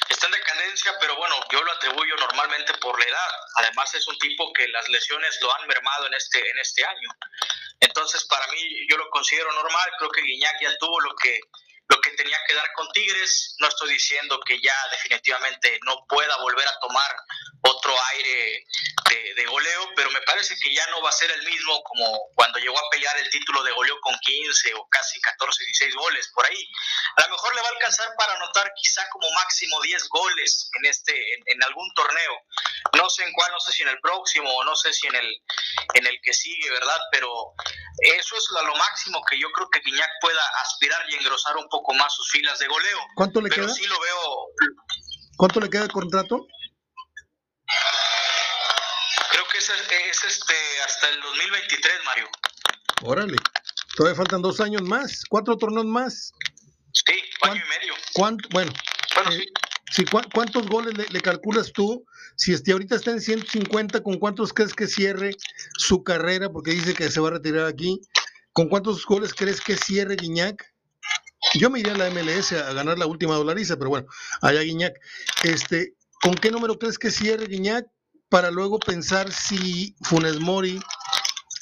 Está en decadencia, pero bueno, yo lo atribuyo normalmente por la edad. Además es un tipo que las lesiones lo han mermado en este, en este año. Entonces, para mí, yo lo considero normal. Creo que Guiñac ya tuvo lo que lo que tenía que dar con Tigres. No estoy diciendo que ya definitivamente no pueda volver a tomar otro aire de, goleo, pero me parece que ya no va a ser el mismo como cuando llegó a pelear el título de goleo con 15 o casi 14, 16 goles por ahí. A lo mejor le va a alcanzar para anotar quizá como máximo 10 goles en este en, algún torneo. No sé en cuál, no sé si en el próximo o no sé si en el en el que sigue, ¿verdad? Pero eso es lo, máximo que yo creo que Guiñac pueda aspirar y engrosar un poco más sus filas de goleo. ¿Cuánto le pero queda? Sí lo veo. ¿Cuánto le queda el contrato? Creo que es, es este hasta el 2023, Mario. Órale. Todavía faltan dos años más, cuatro torneos más. Sí, año y medio. ¿Cuánto? Bueno, bueno eh, sí. ¿Cuántos goles le, calculas tú? Si este, ahorita está en 150, ¿con cuántos crees que cierre su carrera? Porque dice que se va a retirar aquí. ¿Con cuántos goles crees que cierre Guiñac? Yo me iría a la MLS a ganar la última dolariza, pero bueno, allá Guiñac. Este, ¿Con qué número crees que cierre Guiñac para luego pensar si Funes Mori,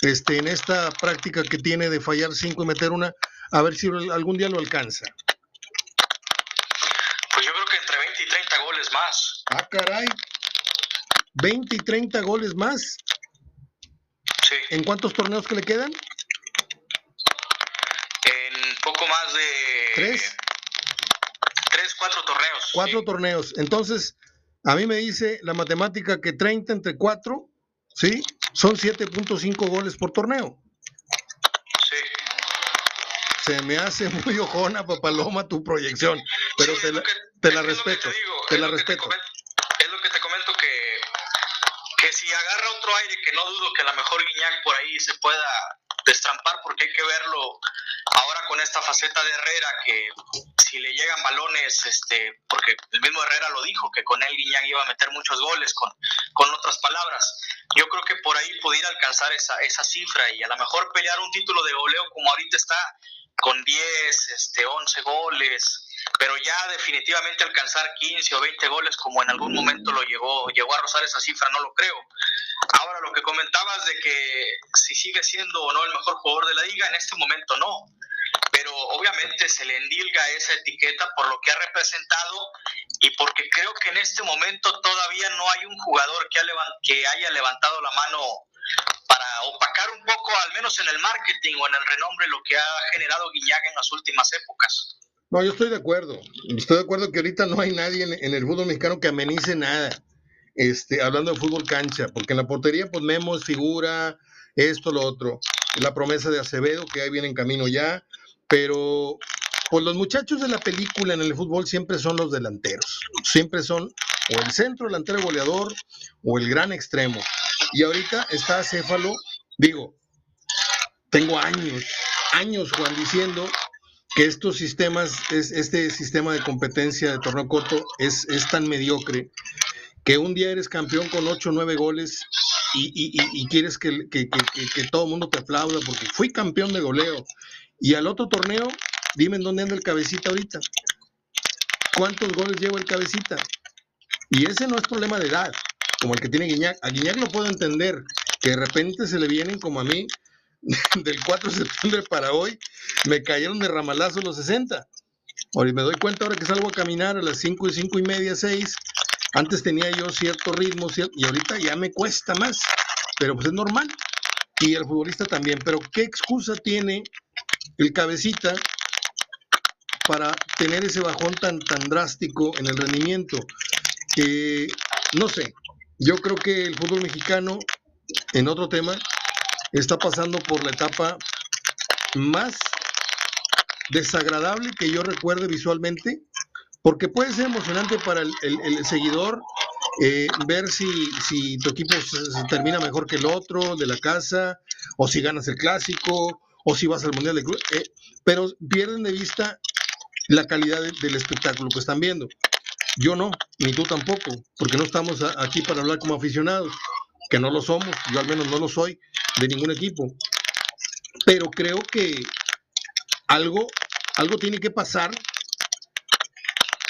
este, en esta práctica que tiene de fallar cinco y meter una, a ver si algún día lo alcanza? Pues yo creo que entre 20 y 30 goles más. Ah, caray. 20 y 30 goles más. Sí. ¿En cuántos torneos que le quedan? En poco más de... ¿Tres? Tres, cuatro torneos. Cuatro torneos. Entonces, a mí me dice la matemática que 30 entre 4, ¿sí? Son 7.5 goles por torneo. Sí. Se me hace muy ojona, papaloma, tu proyección, pero te, la, te la respeto. Te, la respeto. es lo que te comento que, que si agarra otro aire, que no dudo que a lo mejor Guiñac por ahí se pueda destrampar, porque hay que verlo ahora con esta faceta de Herrera, que si le llegan balones, este, porque el mismo Herrera lo dijo, que con él Guiñac iba a meter muchos goles, con, con otras palabras. Yo creo que por ahí pudiera alcanzar esa, esa cifra y a lo mejor pelear un título de goleo como ahorita está, con 10, este, 11 goles, pero ya definitivamente alcanzar 15 o 20 goles como en algún momento lo llegó, llegó a rozar esa cifra, no lo creo. Ahora, lo que comentabas de que si sigue siendo o no el mejor jugador de la liga, en este momento no. Pero obviamente se le endilga esa etiqueta por lo que ha representado y porque creo que en este momento todavía no hay un jugador que, que haya levantado la mano para opacar un poco, al menos en el marketing o en el renombre, lo que ha generado Guiñaga en las últimas épocas. No, yo estoy de acuerdo. Estoy de acuerdo que ahorita no hay nadie en, el fútbol mexicano que amenice nada. Este, hablando de fútbol cancha, porque en la portería, pues Memo figura, esto, lo otro. La promesa de Acevedo, que ahí viene en camino ya, pero pues los muchachos de la película en el fútbol siempre son los delanteros. Siempre son o el centro delantero goleador o el gran extremo. Y ahorita está Céfalo, digo, tengo años, años, Juan, diciendo que estos sistemas, es, este sistema de competencia de torneo corto es, es tan mediocre que un día eres campeón con 8 o 9 goles y, y, quieres que, que, que, todo el mundo te aplauda porque fui campeón de goleo. Y al otro torneo, dime en dónde anda el cabecita ahorita. ¿Cuántos goles lleva el cabecita? Y ese no es problema de edad, como el que tiene Guiñac. A Guiñac lo puedo entender, que de repente se le vienen como a mí, del 4 de septiembre para hoy, me cayeron de ramalazo los 60. Ahora me doy cuenta ahora que salgo a caminar a las 5 y 5 y media, 6. Antes tenía yo cierto ritmo y ahorita ya me cuesta más, pero pues es normal. Y el futbolista también. Pero ¿qué excusa tiene el cabecita para tener ese bajón tan, tan drástico en el rendimiento? Eh, no sé, yo creo que el fútbol mexicano, en otro tema, está pasando por la etapa más desagradable que yo recuerde visualmente, porque puede ser emocionante para el, seguidor eh, ver si, si, tu equipo se, termina mejor que el otro de la casa, o si ganas el clásico, o si vas al Mundial de Club, eh, pero pierden de vista la calidad del espectáculo que están viendo. Yo no, ni tú tampoco, porque no estamos aquí para hablar como aficionados, que no lo somos, yo al menos no lo soy, de ningún equipo. Pero creo que algo, algo tiene que pasar.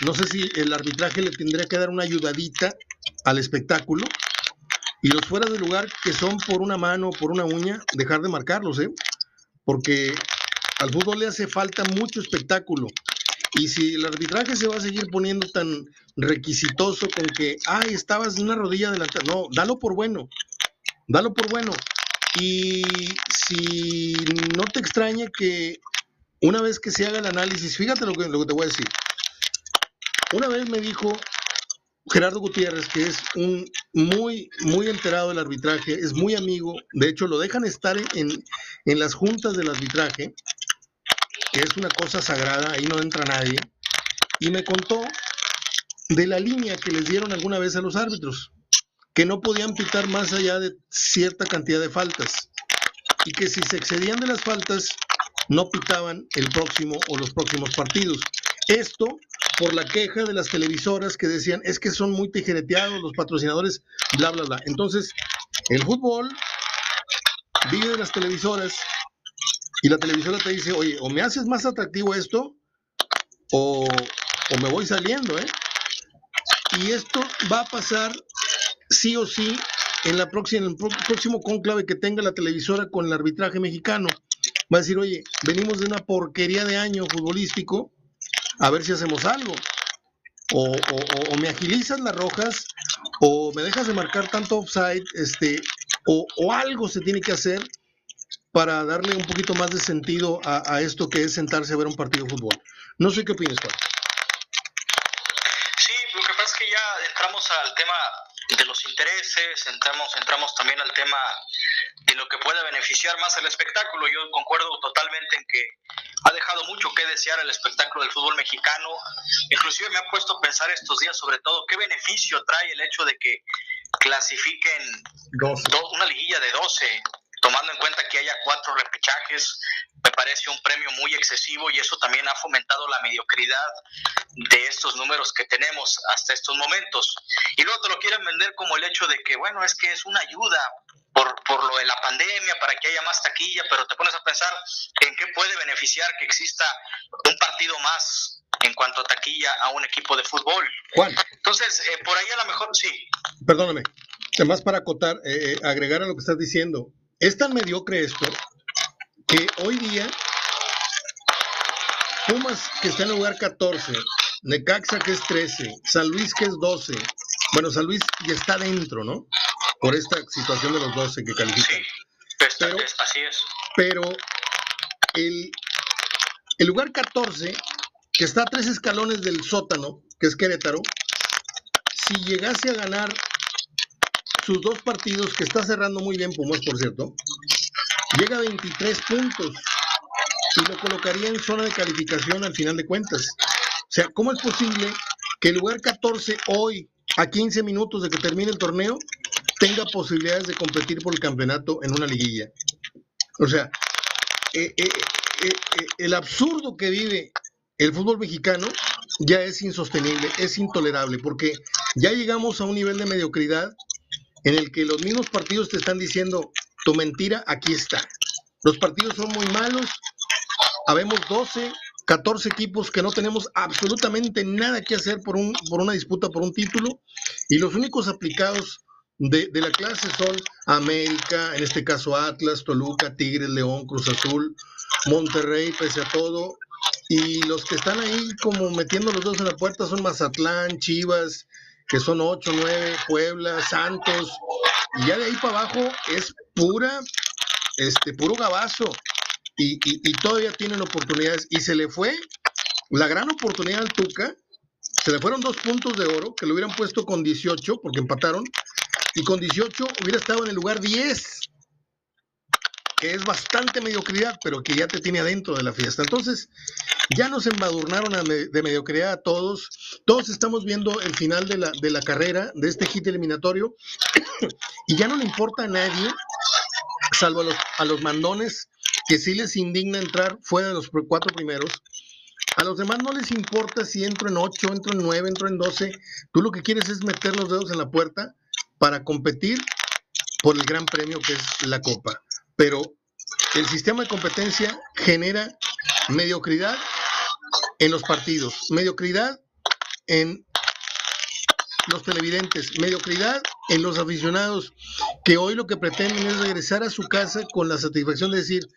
No sé si el arbitraje le tendría que dar una ayudadita al espectáculo y los fuera de lugar que son por una mano, por una uña, dejar de marcarlos, ¿eh? Porque al fútbol le hace falta mucho espectáculo. Y si el arbitraje se va a seguir poniendo tan requisitoso con que, ay, estabas en una rodilla adelantada, no, dalo por bueno, dalo por bueno. Y si no te extraña que una vez que se haga el análisis, fíjate lo que, lo que te voy a decir. Una vez me dijo Gerardo Gutiérrez, que es un muy, muy enterado del arbitraje, es muy amigo, de hecho lo dejan estar en, en las juntas del arbitraje, que es una cosa sagrada, ahí no entra nadie, y me contó de la línea que les dieron alguna vez a los árbitros, que no podían pitar más allá de cierta cantidad de faltas, y que si se excedían de las faltas, no pitaban el próximo o los próximos partidos. Esto por la queja de las televisoras que decían, es que son muy tijereteados los patrocinadores, bla, bla, bla. Entonces, el fútbol vive de las televisoras y la televisora te dice, oye, o me haces más atractivo esto, o, me voy saliendo, ¿eh? Y esto va a pasar sí o sí en, la próxima, en el próximo conclave que tenga la televisora con el arbitraje mexicano. Va a decir, oye, venimos de una porquería de año futbolístico, a ver si hacemos algo. O, o, me agilizas las rojas, o me dejas de marcar tanto offside, este, o, o algo se tiene que hacer para darle un poquito más de sentido a, esto que es sentarse a ver un partido de fútbol. No sé qué opinas, Juan. Sí, lo que pasa es que ya entramos al tema de los intereses, entramos, entramos también al tema de lo que puede beneficiar más el espectáculo. Yo concuerdo totalmente en que ha dejado mucho que desear el espectáculo del fútbol mexicano. Inclusive me ha puesto a pensar estos días sobre todo qué beneficio trae el hecho de que clasifiquen una liguilla de 12 tomando en cuenta que haya cuatro repechajes, me parece un premio muy excesivo y eso también ha fomentado la mediocridad de estos números que tenemos hasta estos momentos. Y luego te lo quieren vender como el hecho de que, bueno, es que es una ayuda por, por lo de la pandemia, para que haya más taquilla, pero te pones a pensar en qué puede beneficiar que exista un partido más en cuanto a taquilla a un equipo de fútbol. Juan. Entonces, eh, por ahí a lo mejor sí. Perdóname. Además, para acotar, eh, eh, agregar a lo que estás diciendo, es tan mediocre esto que hoy día Pumas, que está en el lugar 14, Necaxa, que es 13, San Luis, que es 12. Bueno, San Luis ya está dentro, ¿no? Por esta situación de los 12 que califican. pero, así es. Pero el, el lugar 14, que está a tres escalones del sótano, que es Querétaro, si llegase a ganar sus dos partidos, que está cerrando muy bien Pumas, por cierto, llega a 23 puntos y lo colocaría en zona de calificación al final de cuentas. O sea, ¿cómo es posible que el lugar 14 hoy, a 15 minutos de que termine el torneo, tenga posibilidades de competir por el campeonato en una liguilla? O sea, eh, eh, eh, el absurdo que vive el fútbol mexicano ya es insostenible, es intolerable, porque ya llegamos a un nivel de mediocridad en el que los mismos partidos te están diciendo, tu mentira aquí está. Los partidos son muy malos, habemos 12, 14 equipos que no tenemos absolutamente nada que hacer por, un, por una disputa por un título y los únicos aplicados de, de, la clase son América, en este caso Atlas, Toluca, Tigres, León, Cruz Azul, Monterrey, pese a todo. Y los que están ahí como metiendo los dos en la puerta son Mazatlán, Chivas, que son 8, 9, Puebla, Santos, y ya de ahí para abajo es pura, este, puro gabazo, y, y, todavía tienen oportunidades, y se le fue la gran oportunidad al Tuca, se le fueron dos puntos de oro, que lo hubieran puesto con 18, porque empataron, y con 18 hubiera estado en el lugar 10 que es bastante mediocridad, pero que ya te tiene adentro de la fiesta. Entonces, ya nos embadurnaron de mediocridad a todos. Todos estamos viendo el final de la, de la carrera, de este hit eliminatorio, y ya no le importa a nadie, salvo a los, a los mandones, que sí les indigna entrar fuera de los cuatro primeros. A los demás no les importa si entro en 8, entro en 9, entro en 12. Tú lo que quieres es meter los dedos en la puerta para competir por el gran premio que es la Copa. pero el sistema de competencia genera mediocridad en los partidos, mediocridad en los televidentes, mediocridad en los aficionados, que hoy lo que pretenden es regresar a su casa con la satisfacción de decir,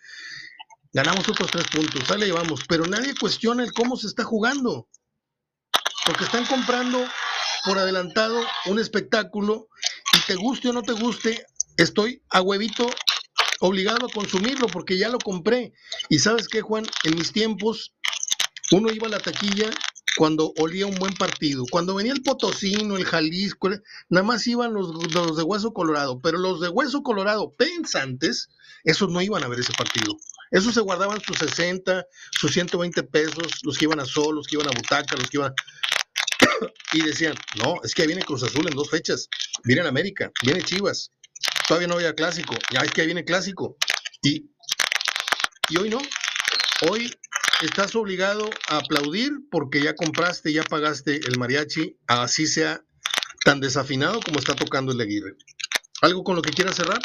ganamos otros tres puntos, sale llevamos, pero nadie cuestiona el cómo se está jugando, porque están comprando por adelantado un espectáculo y te guste o no te guste, estoy a huevito obligado a consumirlo porque ya lo compré. Y sabes qué, Juan, en mis tiempos uno iba a la taquilla cuando olía un buen partido. Cuando venía el Potosino, el Jalisco, nada más iban los, de Hueso Colorado, pero los de Hueso Colorado pensantes, esos no iban a ver ese partido. Esos se guardaban sus 60, sus 120 pesos, los que iban a Sol, los que iban a Butaca, los que iban y decían, no, es que viene Cruz Azul en dos fechas, viene América, viene Chivas, todavía no había clásico, ya es que viene clásico. Y, y hoy no, hoy estás obligado a aplaudir porque ya compraste, ya pagaste el mariachi, así sea tan desafinado como está tocando el de Aguirre. ¿Algo con lo que quieras cerrar?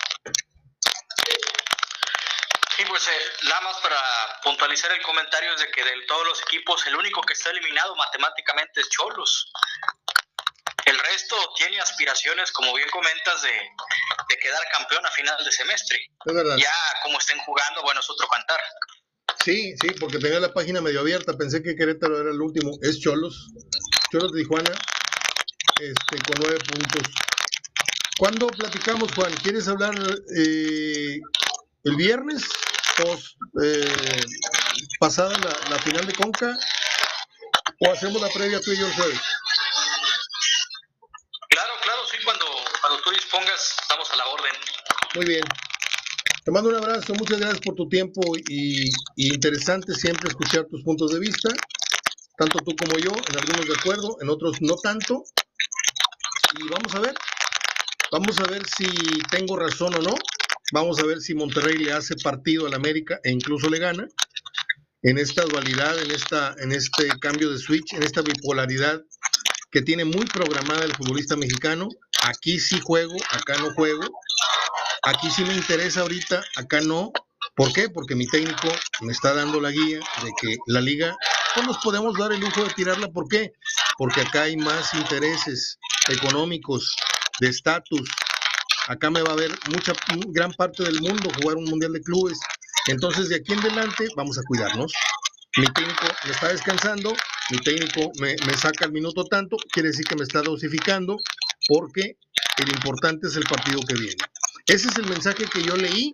Sí, pues eh, nada más para puntualizar el comentario es de que de todos los equipos el único que está eliminado matemáticamente es Cholos. El resto tiene aspiraciones, como bien comentas, de, quedar campeón a final de semestre. Ya como estén jugando, bueno, es otro cantar. Sí, sí, porque tenía la página medio abierta, pensé que Querétaro era el último. Es Cholos, Cholos de Tijuana, este, con nueve puntos. ¿Cuándo platicamos, Juan? ¿Quieres hablar eh, el viernes? Post, eh, pasada la, final de Conca o hacemos la previa tú y yo el jueves? Claro, claro, sí, cuando, cuando tú dispongas, estamos a la orden. Muy bien. Te mando un abrazo, muchas gracias por tu tiempo y, interesante siempre escuchar tus puntos de vista, tanto tú como yo, en algunos de acuerdo, en otros no tanto. Y vamos a ver, vamos a ver si tengo razón o no. Vamos a ver si Monterrey le hace partido al América e incluso le gana en esta dualidad, en, esta, en este cambio de switch, en esta bipolaridad que tiene muy programada el futbolista mexicano. Aquí sí juego, acá no juego. Aquí sí me interesa ahorita, acá no. ¿Por qué? Porque mi técnico me está dando la guía de que la liga no nos podemos dar el lujo de tirarla. ¿Por qué? Porque acá hay más intereses económicos, de estatus. Acá me va a ver mucha gran parte del mundo jugar un mundial de clubes. Entonces, de aquí en adelante, vamos a cuidarnos. Mi técnico me está descansando, mi técnico me, saca el minuto tanto, quiere decir que me está dosificando, porque el importante es el partido que viene. Ese es el mensaje que yo leí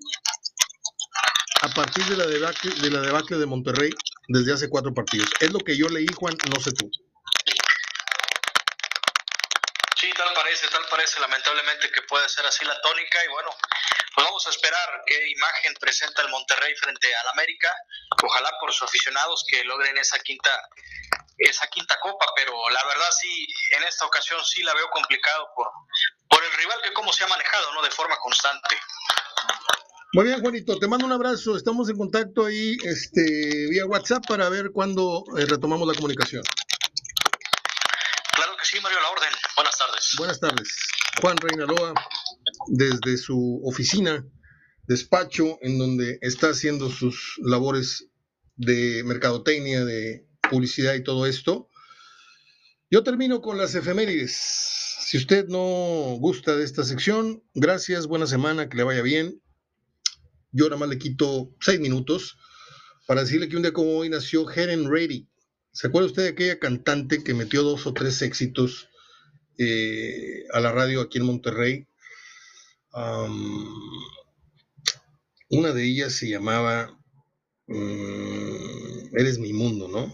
a partir de la debacle de, la debacle de Monterrey desde hace cuatro partidos. Es lo que yo leí, Juan, no sé tú. Sí, tal parece, tal parece lamentablemente que puede ser así la tónica y bueno, pues vamos a esperar qué imagen presenta el Monterrey frente al América. Ojalá por sus aficionados que logren esa quinta esa quinta copa, pero la verdad sí, en esta ocasión sí la veo complicado por, por el rival que cómo se ha manejado, ¿no? De forma constante. Muy bien, Juanito, te mando un abrazo. Estamos en contacto ahí este, vía WhatsApp para ver cuándo eh, retomamos la comunicación. Claro que sí, Mario, la orden. Buenas tardes. Buenas tardes. Juan Reinaloa, desde su oficina, despacho, en donde está haciendo sus labores de mercadotecnia, de publicidad y todo esto. Yo termino con las efemérides. Si usted no gusta de esta sección, gracias, buena semana, que le vaya bien. Yo nada más le quito seis minutos para decirle que un día como hoy nació Helen Reddy. ¿Se acuerda usted de aquella cantante que metió dos o tres éxitos eh, a la radio aquí en Monterrey. una de ellas se llamaba mm, Eres mi mundo, ¿no?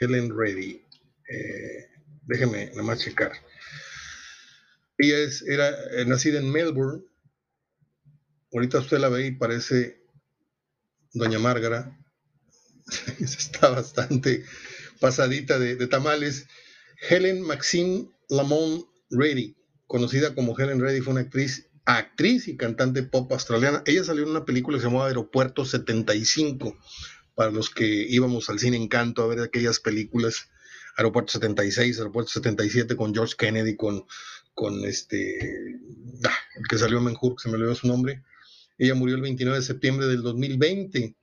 Helen Reddy. Eh, déjeme nada más checar. Ella es, era eh, nacida en Melbourne. Ahorita usted la ve y parece Doña Márgara. Está bastante pasadita de tamales. Helen Maxine Lamont Reddy, conocida como Helen Reddy, fue una actriz, actriz y cantante pop australiana. Ella salió en una película que se llamaba Aeropuerto 75, para los que íbamos al cine Encanto a ver aquellas películas. Aeropuerto 76, Aeropuerto 77 con George Kennedy, con, con este, ah, el que salió en Menhur, se me olvidó su nombre. Ella murió el 29 de septiembre del 2020.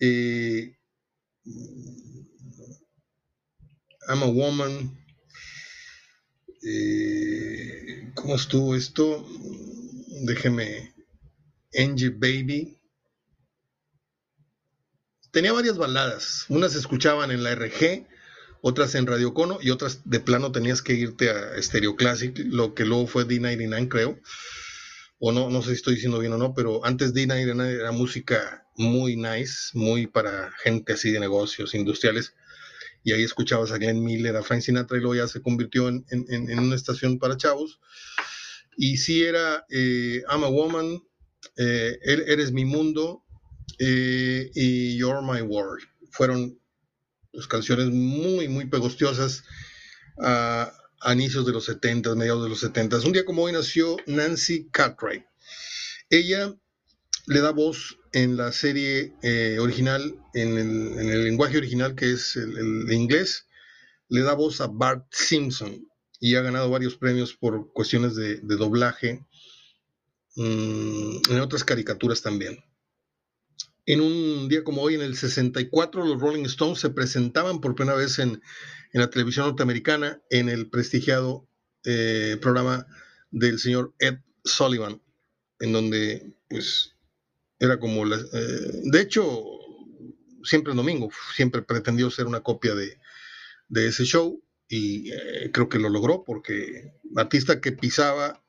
Eh, I'm a Woman. Eh, ¿Cómo estuvo esto? Déjeme. Angie Baby. Tenía varias baladas. Unas se escuchaban en la RG, otras en Radio Cono y otras de plano tenías que irte a Stereo Classic, lo que luego fue D99, creo. O no, no sé si estoy diciendo bien o no, pero antes D99 era música muy nice, muy para gente así de negocios industriales. Y ahí escuchabas a Glenn Miller, a Frank Sinatra, y luego ya se convirtió en, una estación para chavos. Y sí era eh, I'm a Woman, eh, er, Eres mi mundo eh, y You're My World. Fueron pues, canciones muy, muy pegostiosas a, inicios de los 70, mediados de los 70. Un día como hoy nació Nancy Cartwright. Ella le da voz en la serie eh, original, en el, lenguaje original que es el, inglés, le da voz a Bart Simpson y ha ganado varios premios por cuestiones de, doblaje mm, en otras caricaturas también. En un día como hoy, en el 64, los Rolling Stones se presentaban por primera vez en, la televisión norteamericana en el prestigiado eh, programa del señor Ed Sullivan, en donde pues era como, la, eh, de hecho, siempre el domingo, siempre pretendió ser una copia de, ese show y eh, creo que lo logró porque artista que pisaba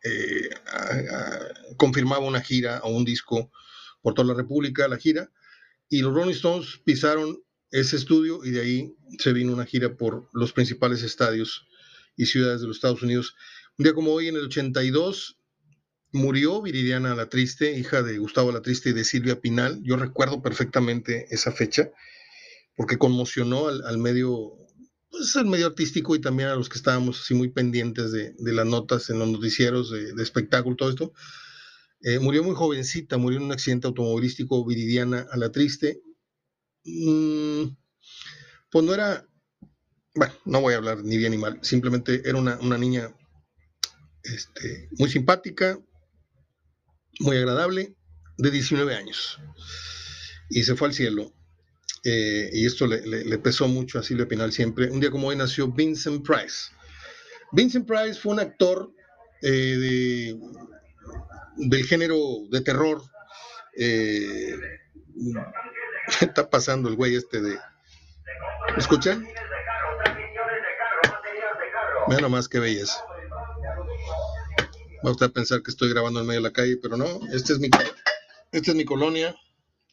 confirmaba una gira o un disco por toda la República, la gira, y los Rolling Stones pisaron ese estudio y de ahí se vino una gira por los principales estadios y ciudades de los Estados Unidos. Un día como hoy, en el 82, murió Viridiana la Triste, hija de Gustavo la Triste y de Silvia Pinal. Yo recuerdo perfectamente esa fecha porque conmocionó al, medio, pues al medio artístico y también a los que estábamos así muy pendientes de, las notas en los noticieros de, espectáculo, todo esto. Eh, murió muy jovencita, murió en un accidente automovilístico Viridiana a la Triste. Mm, pues no era, bueno, no voy a hablar ni bien ni mal, simplemente era una, niña este, muy simpática, muy agradable, de 19 años. Y se fue al cielo. Eh, y esto le, pesó mucho a Silvia Pinal siempre. Un día como hoy nació Vincent Price. Vincent Price fue un actor eh, del género de terror. Eh, está pasando el güey este de... ¿Me escuchan? Nomás qué belleza. Va a pensar que estoy grabando en medio de la calle, pero no, este es mi, esta es mi colonia,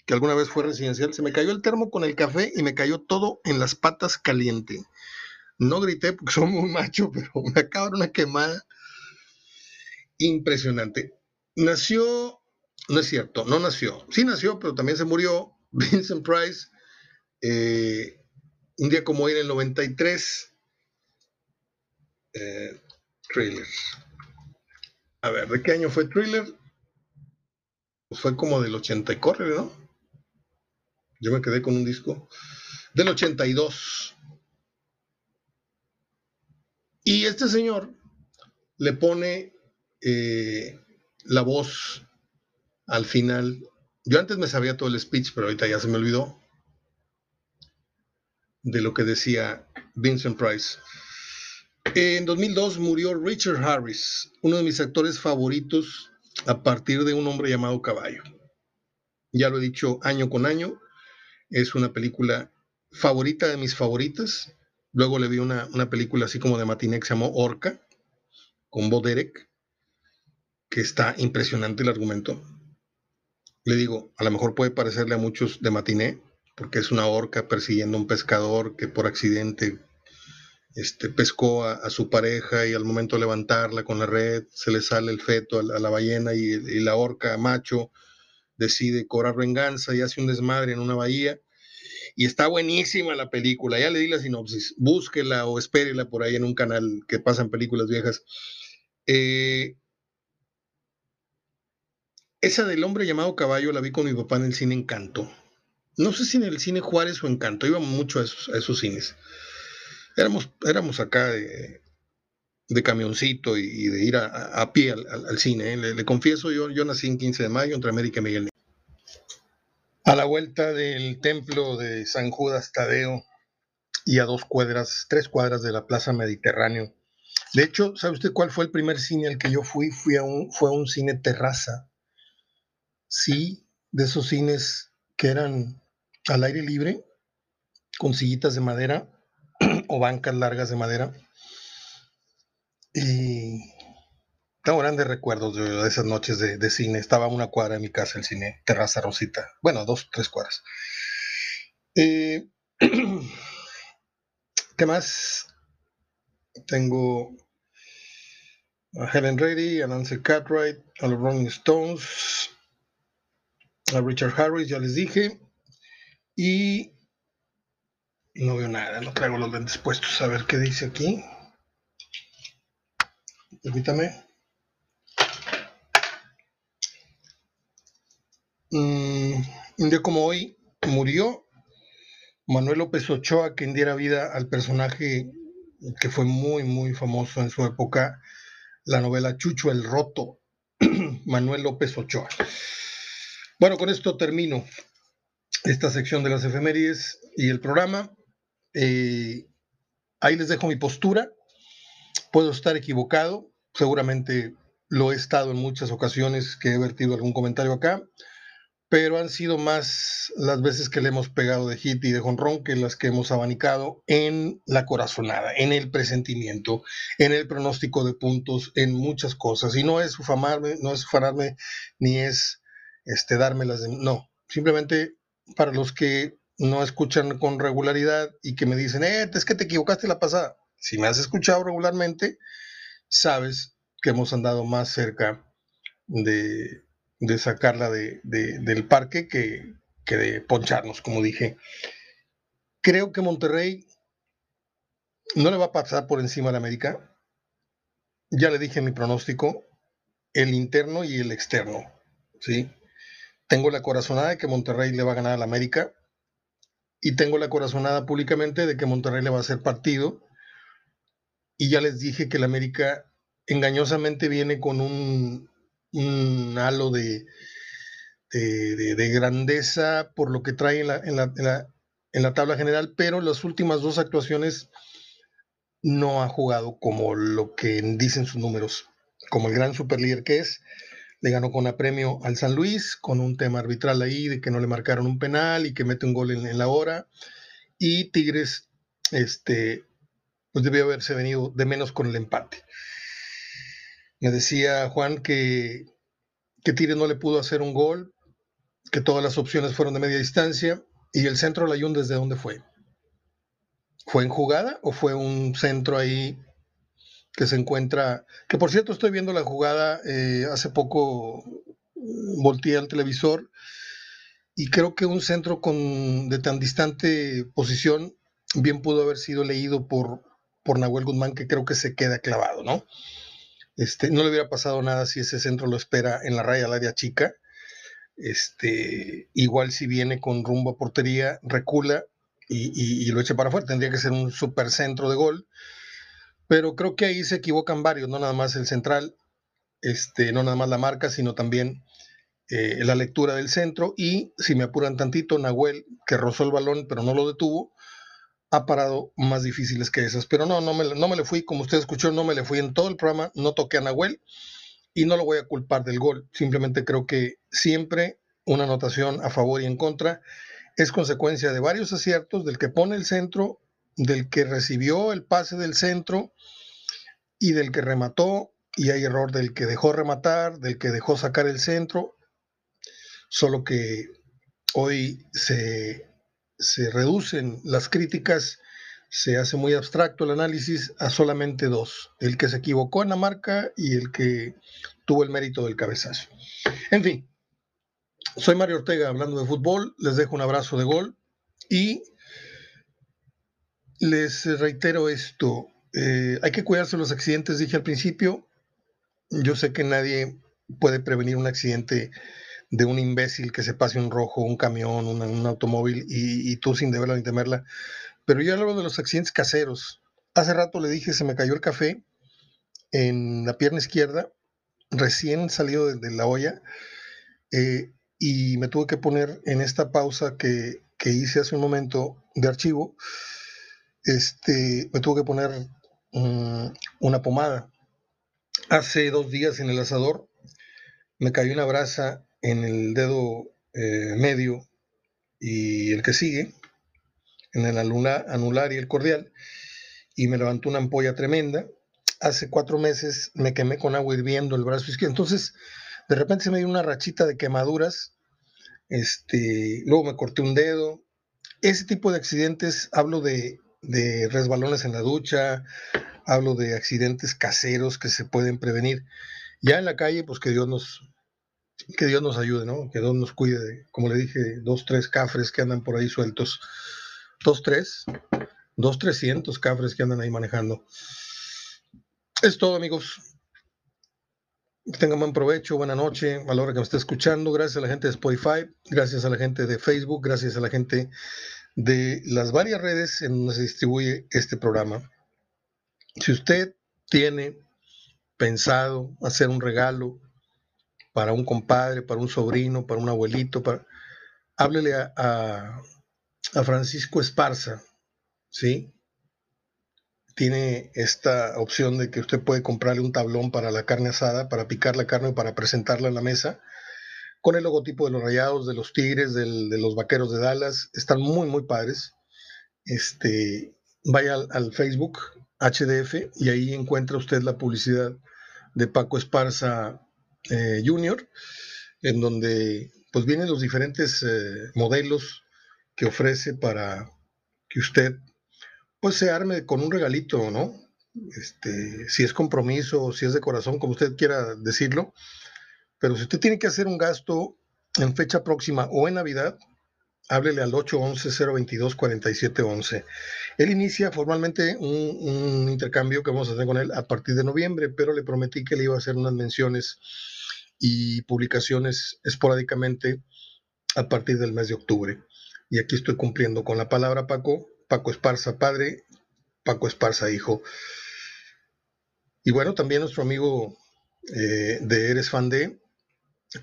que alguna vez fue residencial. Se me cayó el termo con el café y me cayó todo en las patas caliente. No grité porque soy muy macho, pero me acaba una quemada impresionante. Nació, no es cierto, no nació. Sí nació, pero también se murió Vincent Price eh, un día como hoy en el 93. Eh, a ver, ¿de qué año fue Thriller? Pues fue como del 80 y corre, ¿no? Yo me quedé con un disco del 82. Y este señor le pone eh, la voz al final. Yo antes me sabía todo el speech, pero ahorita ya se me olvidó de lo que decía Vincent Price. En 2002 murió Richard Harris, uno de mis actores favoritos a partir de un hombre llamado Caballo. Ya lo he dicho año con año, es una película favorita de mis favoritas. Luego le vi una, película así como de matiné que se llamó Orca, con Bo Derek, que está impresionante el argumento. Le digo, a lo mejor puede parecerle a muchos de matiné, porque es una orca persiguiendo a un pescador que por accidente este, pescó a, su pareja y al momento de levantarla con la red se le sale el feto a la, ballena y, la orca macho decide cobrar venganza y hace un desmadre en una bahía. Y está buenísima la película, ya le di la sinopsis, búsquela o espérela por ahí en un canal que pasan películas viejas. Eh, esa del hombre llamado caballo la vi con mi papá en el cine Encanto. No sé si en el cine Juárez o Encanto, íbamos mucho a esos, a esos cines éramos, éramos acá de, de camioncito y, de ir a, pie al, cine. ¿eh? Le, confieso, yo, yo nací en 15 de mayo entre América y Miguel. A la vuelta del templo de San Judas Tadeo y a dos cuadras, tres cuadras de la Plaza Mediterráneo. De hecho, ¿sabe usted cuál fue el primer cine al que yo fui? Fui a un, fue a un cine terraza. Sí, de esos cines que eran al aire libre, con sillitas de madera o bancas largas de madera y tengo grandes recuerdos de, esas noches de, cine. Estaba a una cuadra de mi casa el cine, Terraza Rosita. Bueno, dos, tres cuadras. Eh, ¿Qué más? Tengo a Helen Reddy, a Nancy Cartwright, a los Rolling Stones, a Richard Harris, ya les dije. Y no veo nada, no traigo los lentes puestos. A ver qué dice aquí. Permítame. Mm, un día como hoy murió Manuel López Ochoa, quien diera vida al personaje que fue muy, muy famoso en su época, la novela Chucho el Roto, Manuel López Ochoa. Bueno, con esto termino esta sección de las efemérides y el programa. Eh, ahí les dejo mi postura. Puedo estar equivocado, seguramente lo he estado en muchas ocasiones que he vertido algún comentario acá, pero han sido más las veces que le hemos pegado de hit y de jonrón que las que hemos abanicado en la corazonada, en el presentimiento, en el pronóstico de puntos, en muchas cosas. Y no es ufamarme, no es ufanarme, ni es este, dármelas de... No, simplemente para los que no escuchan con regularidad y que me dicen, eh, es que te equivocaste la pasada. Si me has escuchado regularmente, sabes que hemos andado más cerca de, sacarla del parque que, que de poncharnos, como dije. Creo que Monterrey no le va a pasar por encima a la América. Ya le dije mi pronóstico, el interno y el externo. ¿sí? Tengo la corazonada de que Monterrey le va a ganar a la América y tengo la corazonada públicamente de que Monterrey le va a hacer partido y ya les dije que el América engañosamente viene con un, halo de, de, grandeza por lo que trae en la, en, la, en, la, tabla general, pero las últimas dos actuaciones no ha jugado como lo que dicen sus números, como el gran superlíder que es. Le ganó con apremio al San Luis, con un tema arbitral ahí de que no le marcaron un penal y que mete un gol en, la hora. Y Tigres este, pues debió haberse venido de menos con el empate. Me decía Juan que, que Tigres no le pudo hacer un gol, que todas las opciones fueron de media distancia y el centro de la ¿desde dónde fue? ¿Fue en jugada o fue un centro ahí que se encuentra? Que por cierto estoy viendo la jugada, eh, hace poco volteé al televisor y creo que un centro con, de tan distante posición bien pudo haber sido leído por, por Nahuel Guzmán, que creo que se queda clavado, ¿no? Este, no le hubiera pasado nada si ese centro lo espera en la raya al área chica. Este, igual si viene con rumbo a portería, recula y, lo echa para afuera. Tendría que ser un super centro de gol. Pero creo que ahí se equivocan varios, no nada más el central, este, no nada más la marca, sino también eh, la lectura del centro. Y si me apuran tantito, Nahuel, que rozó el balón pero no lo detuvo, ha parado más difíciles que esas. Pero no, no me, no me le fui, como usted escuchó, no me le fui en todo el programa, no toqué a Nahuel y no lo voy a culpar del gol. Simplemente creo que siempre una anotación a favor y en contra es consecuencia de varios aciertos, del que pone el centro, del que recibió el pase del centro y del que remató, y hay error del que dejó rematar, del que dejó sacar el centro, solo que hoy se se reducen las críticas, se hace muy abstracto el análisis a solamente dos, el que se equivocó en la marca y el que tuvo el mérito del cabezazo. En fin, soy Mario Ortega hablando de fútbol, les dejo un abrazo de gol y les reitero esto, eh, hay que cuidarse los accidentes, dije al principio, yo sé que nadie puede prevenir un accidente de un imbécil que se pase un rojo, un camión, un, automóvil y, tú sin deberla ni temerla. Pero yo hablo de los accidentes caseros. Hace rato le dije, se me cayó el café en la pierna izquierda, recién salido de, la olla, eh, y me tuve que poner en esta pausa que, hice hace un momento de archivo, este, me tuve que poner mm, una pomada. Hace dos días en el asador me cayó una brasa en el dedo eh, medio y el que sigue, en el anular, anular y el cordial, y me levantó una ampolla tremenda. Hace cuatro meses me quemé con agua hirviendo el brazo izquierdo. Entonces, de repente se me dio una rachita de quemaduras. Este, luego me corté un dedo. Ese tipo de accidentes, hablo de, de resbalones en la ducha, hablo de accidentes caseros que se pueden prevenir. Ya en la calle, pues que Dios nos, que Dios nos ayude, ¿no? Que Dios nos cuide, de, como le dije, dos, tres cafres que andan por ahí sueltos. Dos, tres, dos, trescientos cafres que andan ahí manejando. Es todo, amigos. Tengan buen provecho, buena noche, a que me esté escuchando. Gracias a la gente de Spotify, gracias a la gente de Facebook, gracias a la gente de las varias redes en donde se distribuye este programa. Si usted tiene pensado hacer un regalo para un compadre, para un sobrino, para un abuelito, para... háblele a, Francisco Esparza, ¿sí? Tiene esta opción de que usted puede comprarle un tablón para la carne asada, para picar la carne, para presentarla en la mesa, con el logotipo de los rayados, de los tigres, de los vaqueros de Dallas. Están muy, muy padres. Este, vaya al, Facebook HDF y ahí encuentra usted la publicidad de Paco Esparza eh, Junior, en donde pues vienen los diferentes eh, modelos que ofrece para que usted pues se arme con un regalito, ¿no? Este, si es compromiso, si es de corazón, como usted quiera decirlo, pero si usted tiene que hacer un gasto en fecha próxima o en Navidad, háblele al 811-022-4711. Él inicia formalmente un, intercambio que vamos a hacer con él a partir de noviembre, pero le prometí que le iba a hacer unas menciones y publicaciones esporádicamente a partir del mes de octubre. Y aquí estoy cumpliendo con la palabra Paco, Paco Esparza padre, Paco Esparza hijo. Y bueno, también nuestro amigo eh, de Eres Fan de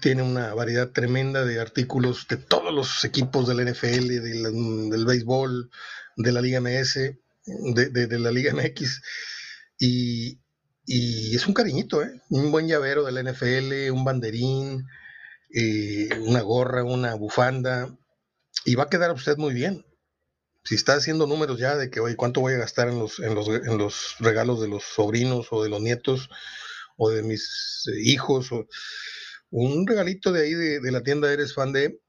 tiene una variedad tremenda de artículos de todos los equipos del NFL, del, béisbol, de la Liga MS, de, de la Liga MX. Y, y es un cariñito, ¿eh? Un buen llavero del NFL, un banderín, eh, una gorra, una bufanda. Y va a quedar usted muy bien. Si está haciendo números ya de que, oye, ¿cuánto voy a gastar en los, en los, en los regalos de los sobrinos o de los nietos o de mis eh, hijos? O, un regalito de ahí de, la tienda Eres Fan de,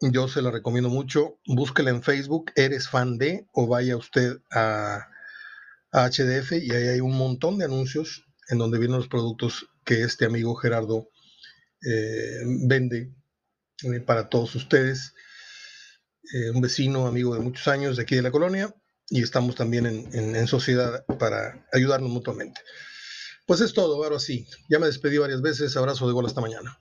yo se la recomiendo mucho. Búsquela en Facebook, Eres Fan de, o vaya usted a HDF y ahí hay un montón de anuncios en donde vienen los productos que este amigo Gerardo eh, vende eh, para todos ustedes. Eh, un vecino, amigo de muchos años de aquí de la colonia y estamos también en, en sociedad para ayudarnos mutuamente. Pues es todo, ahora sí. Ya me despedí varias veces. Abrazo de gol hasta mañana.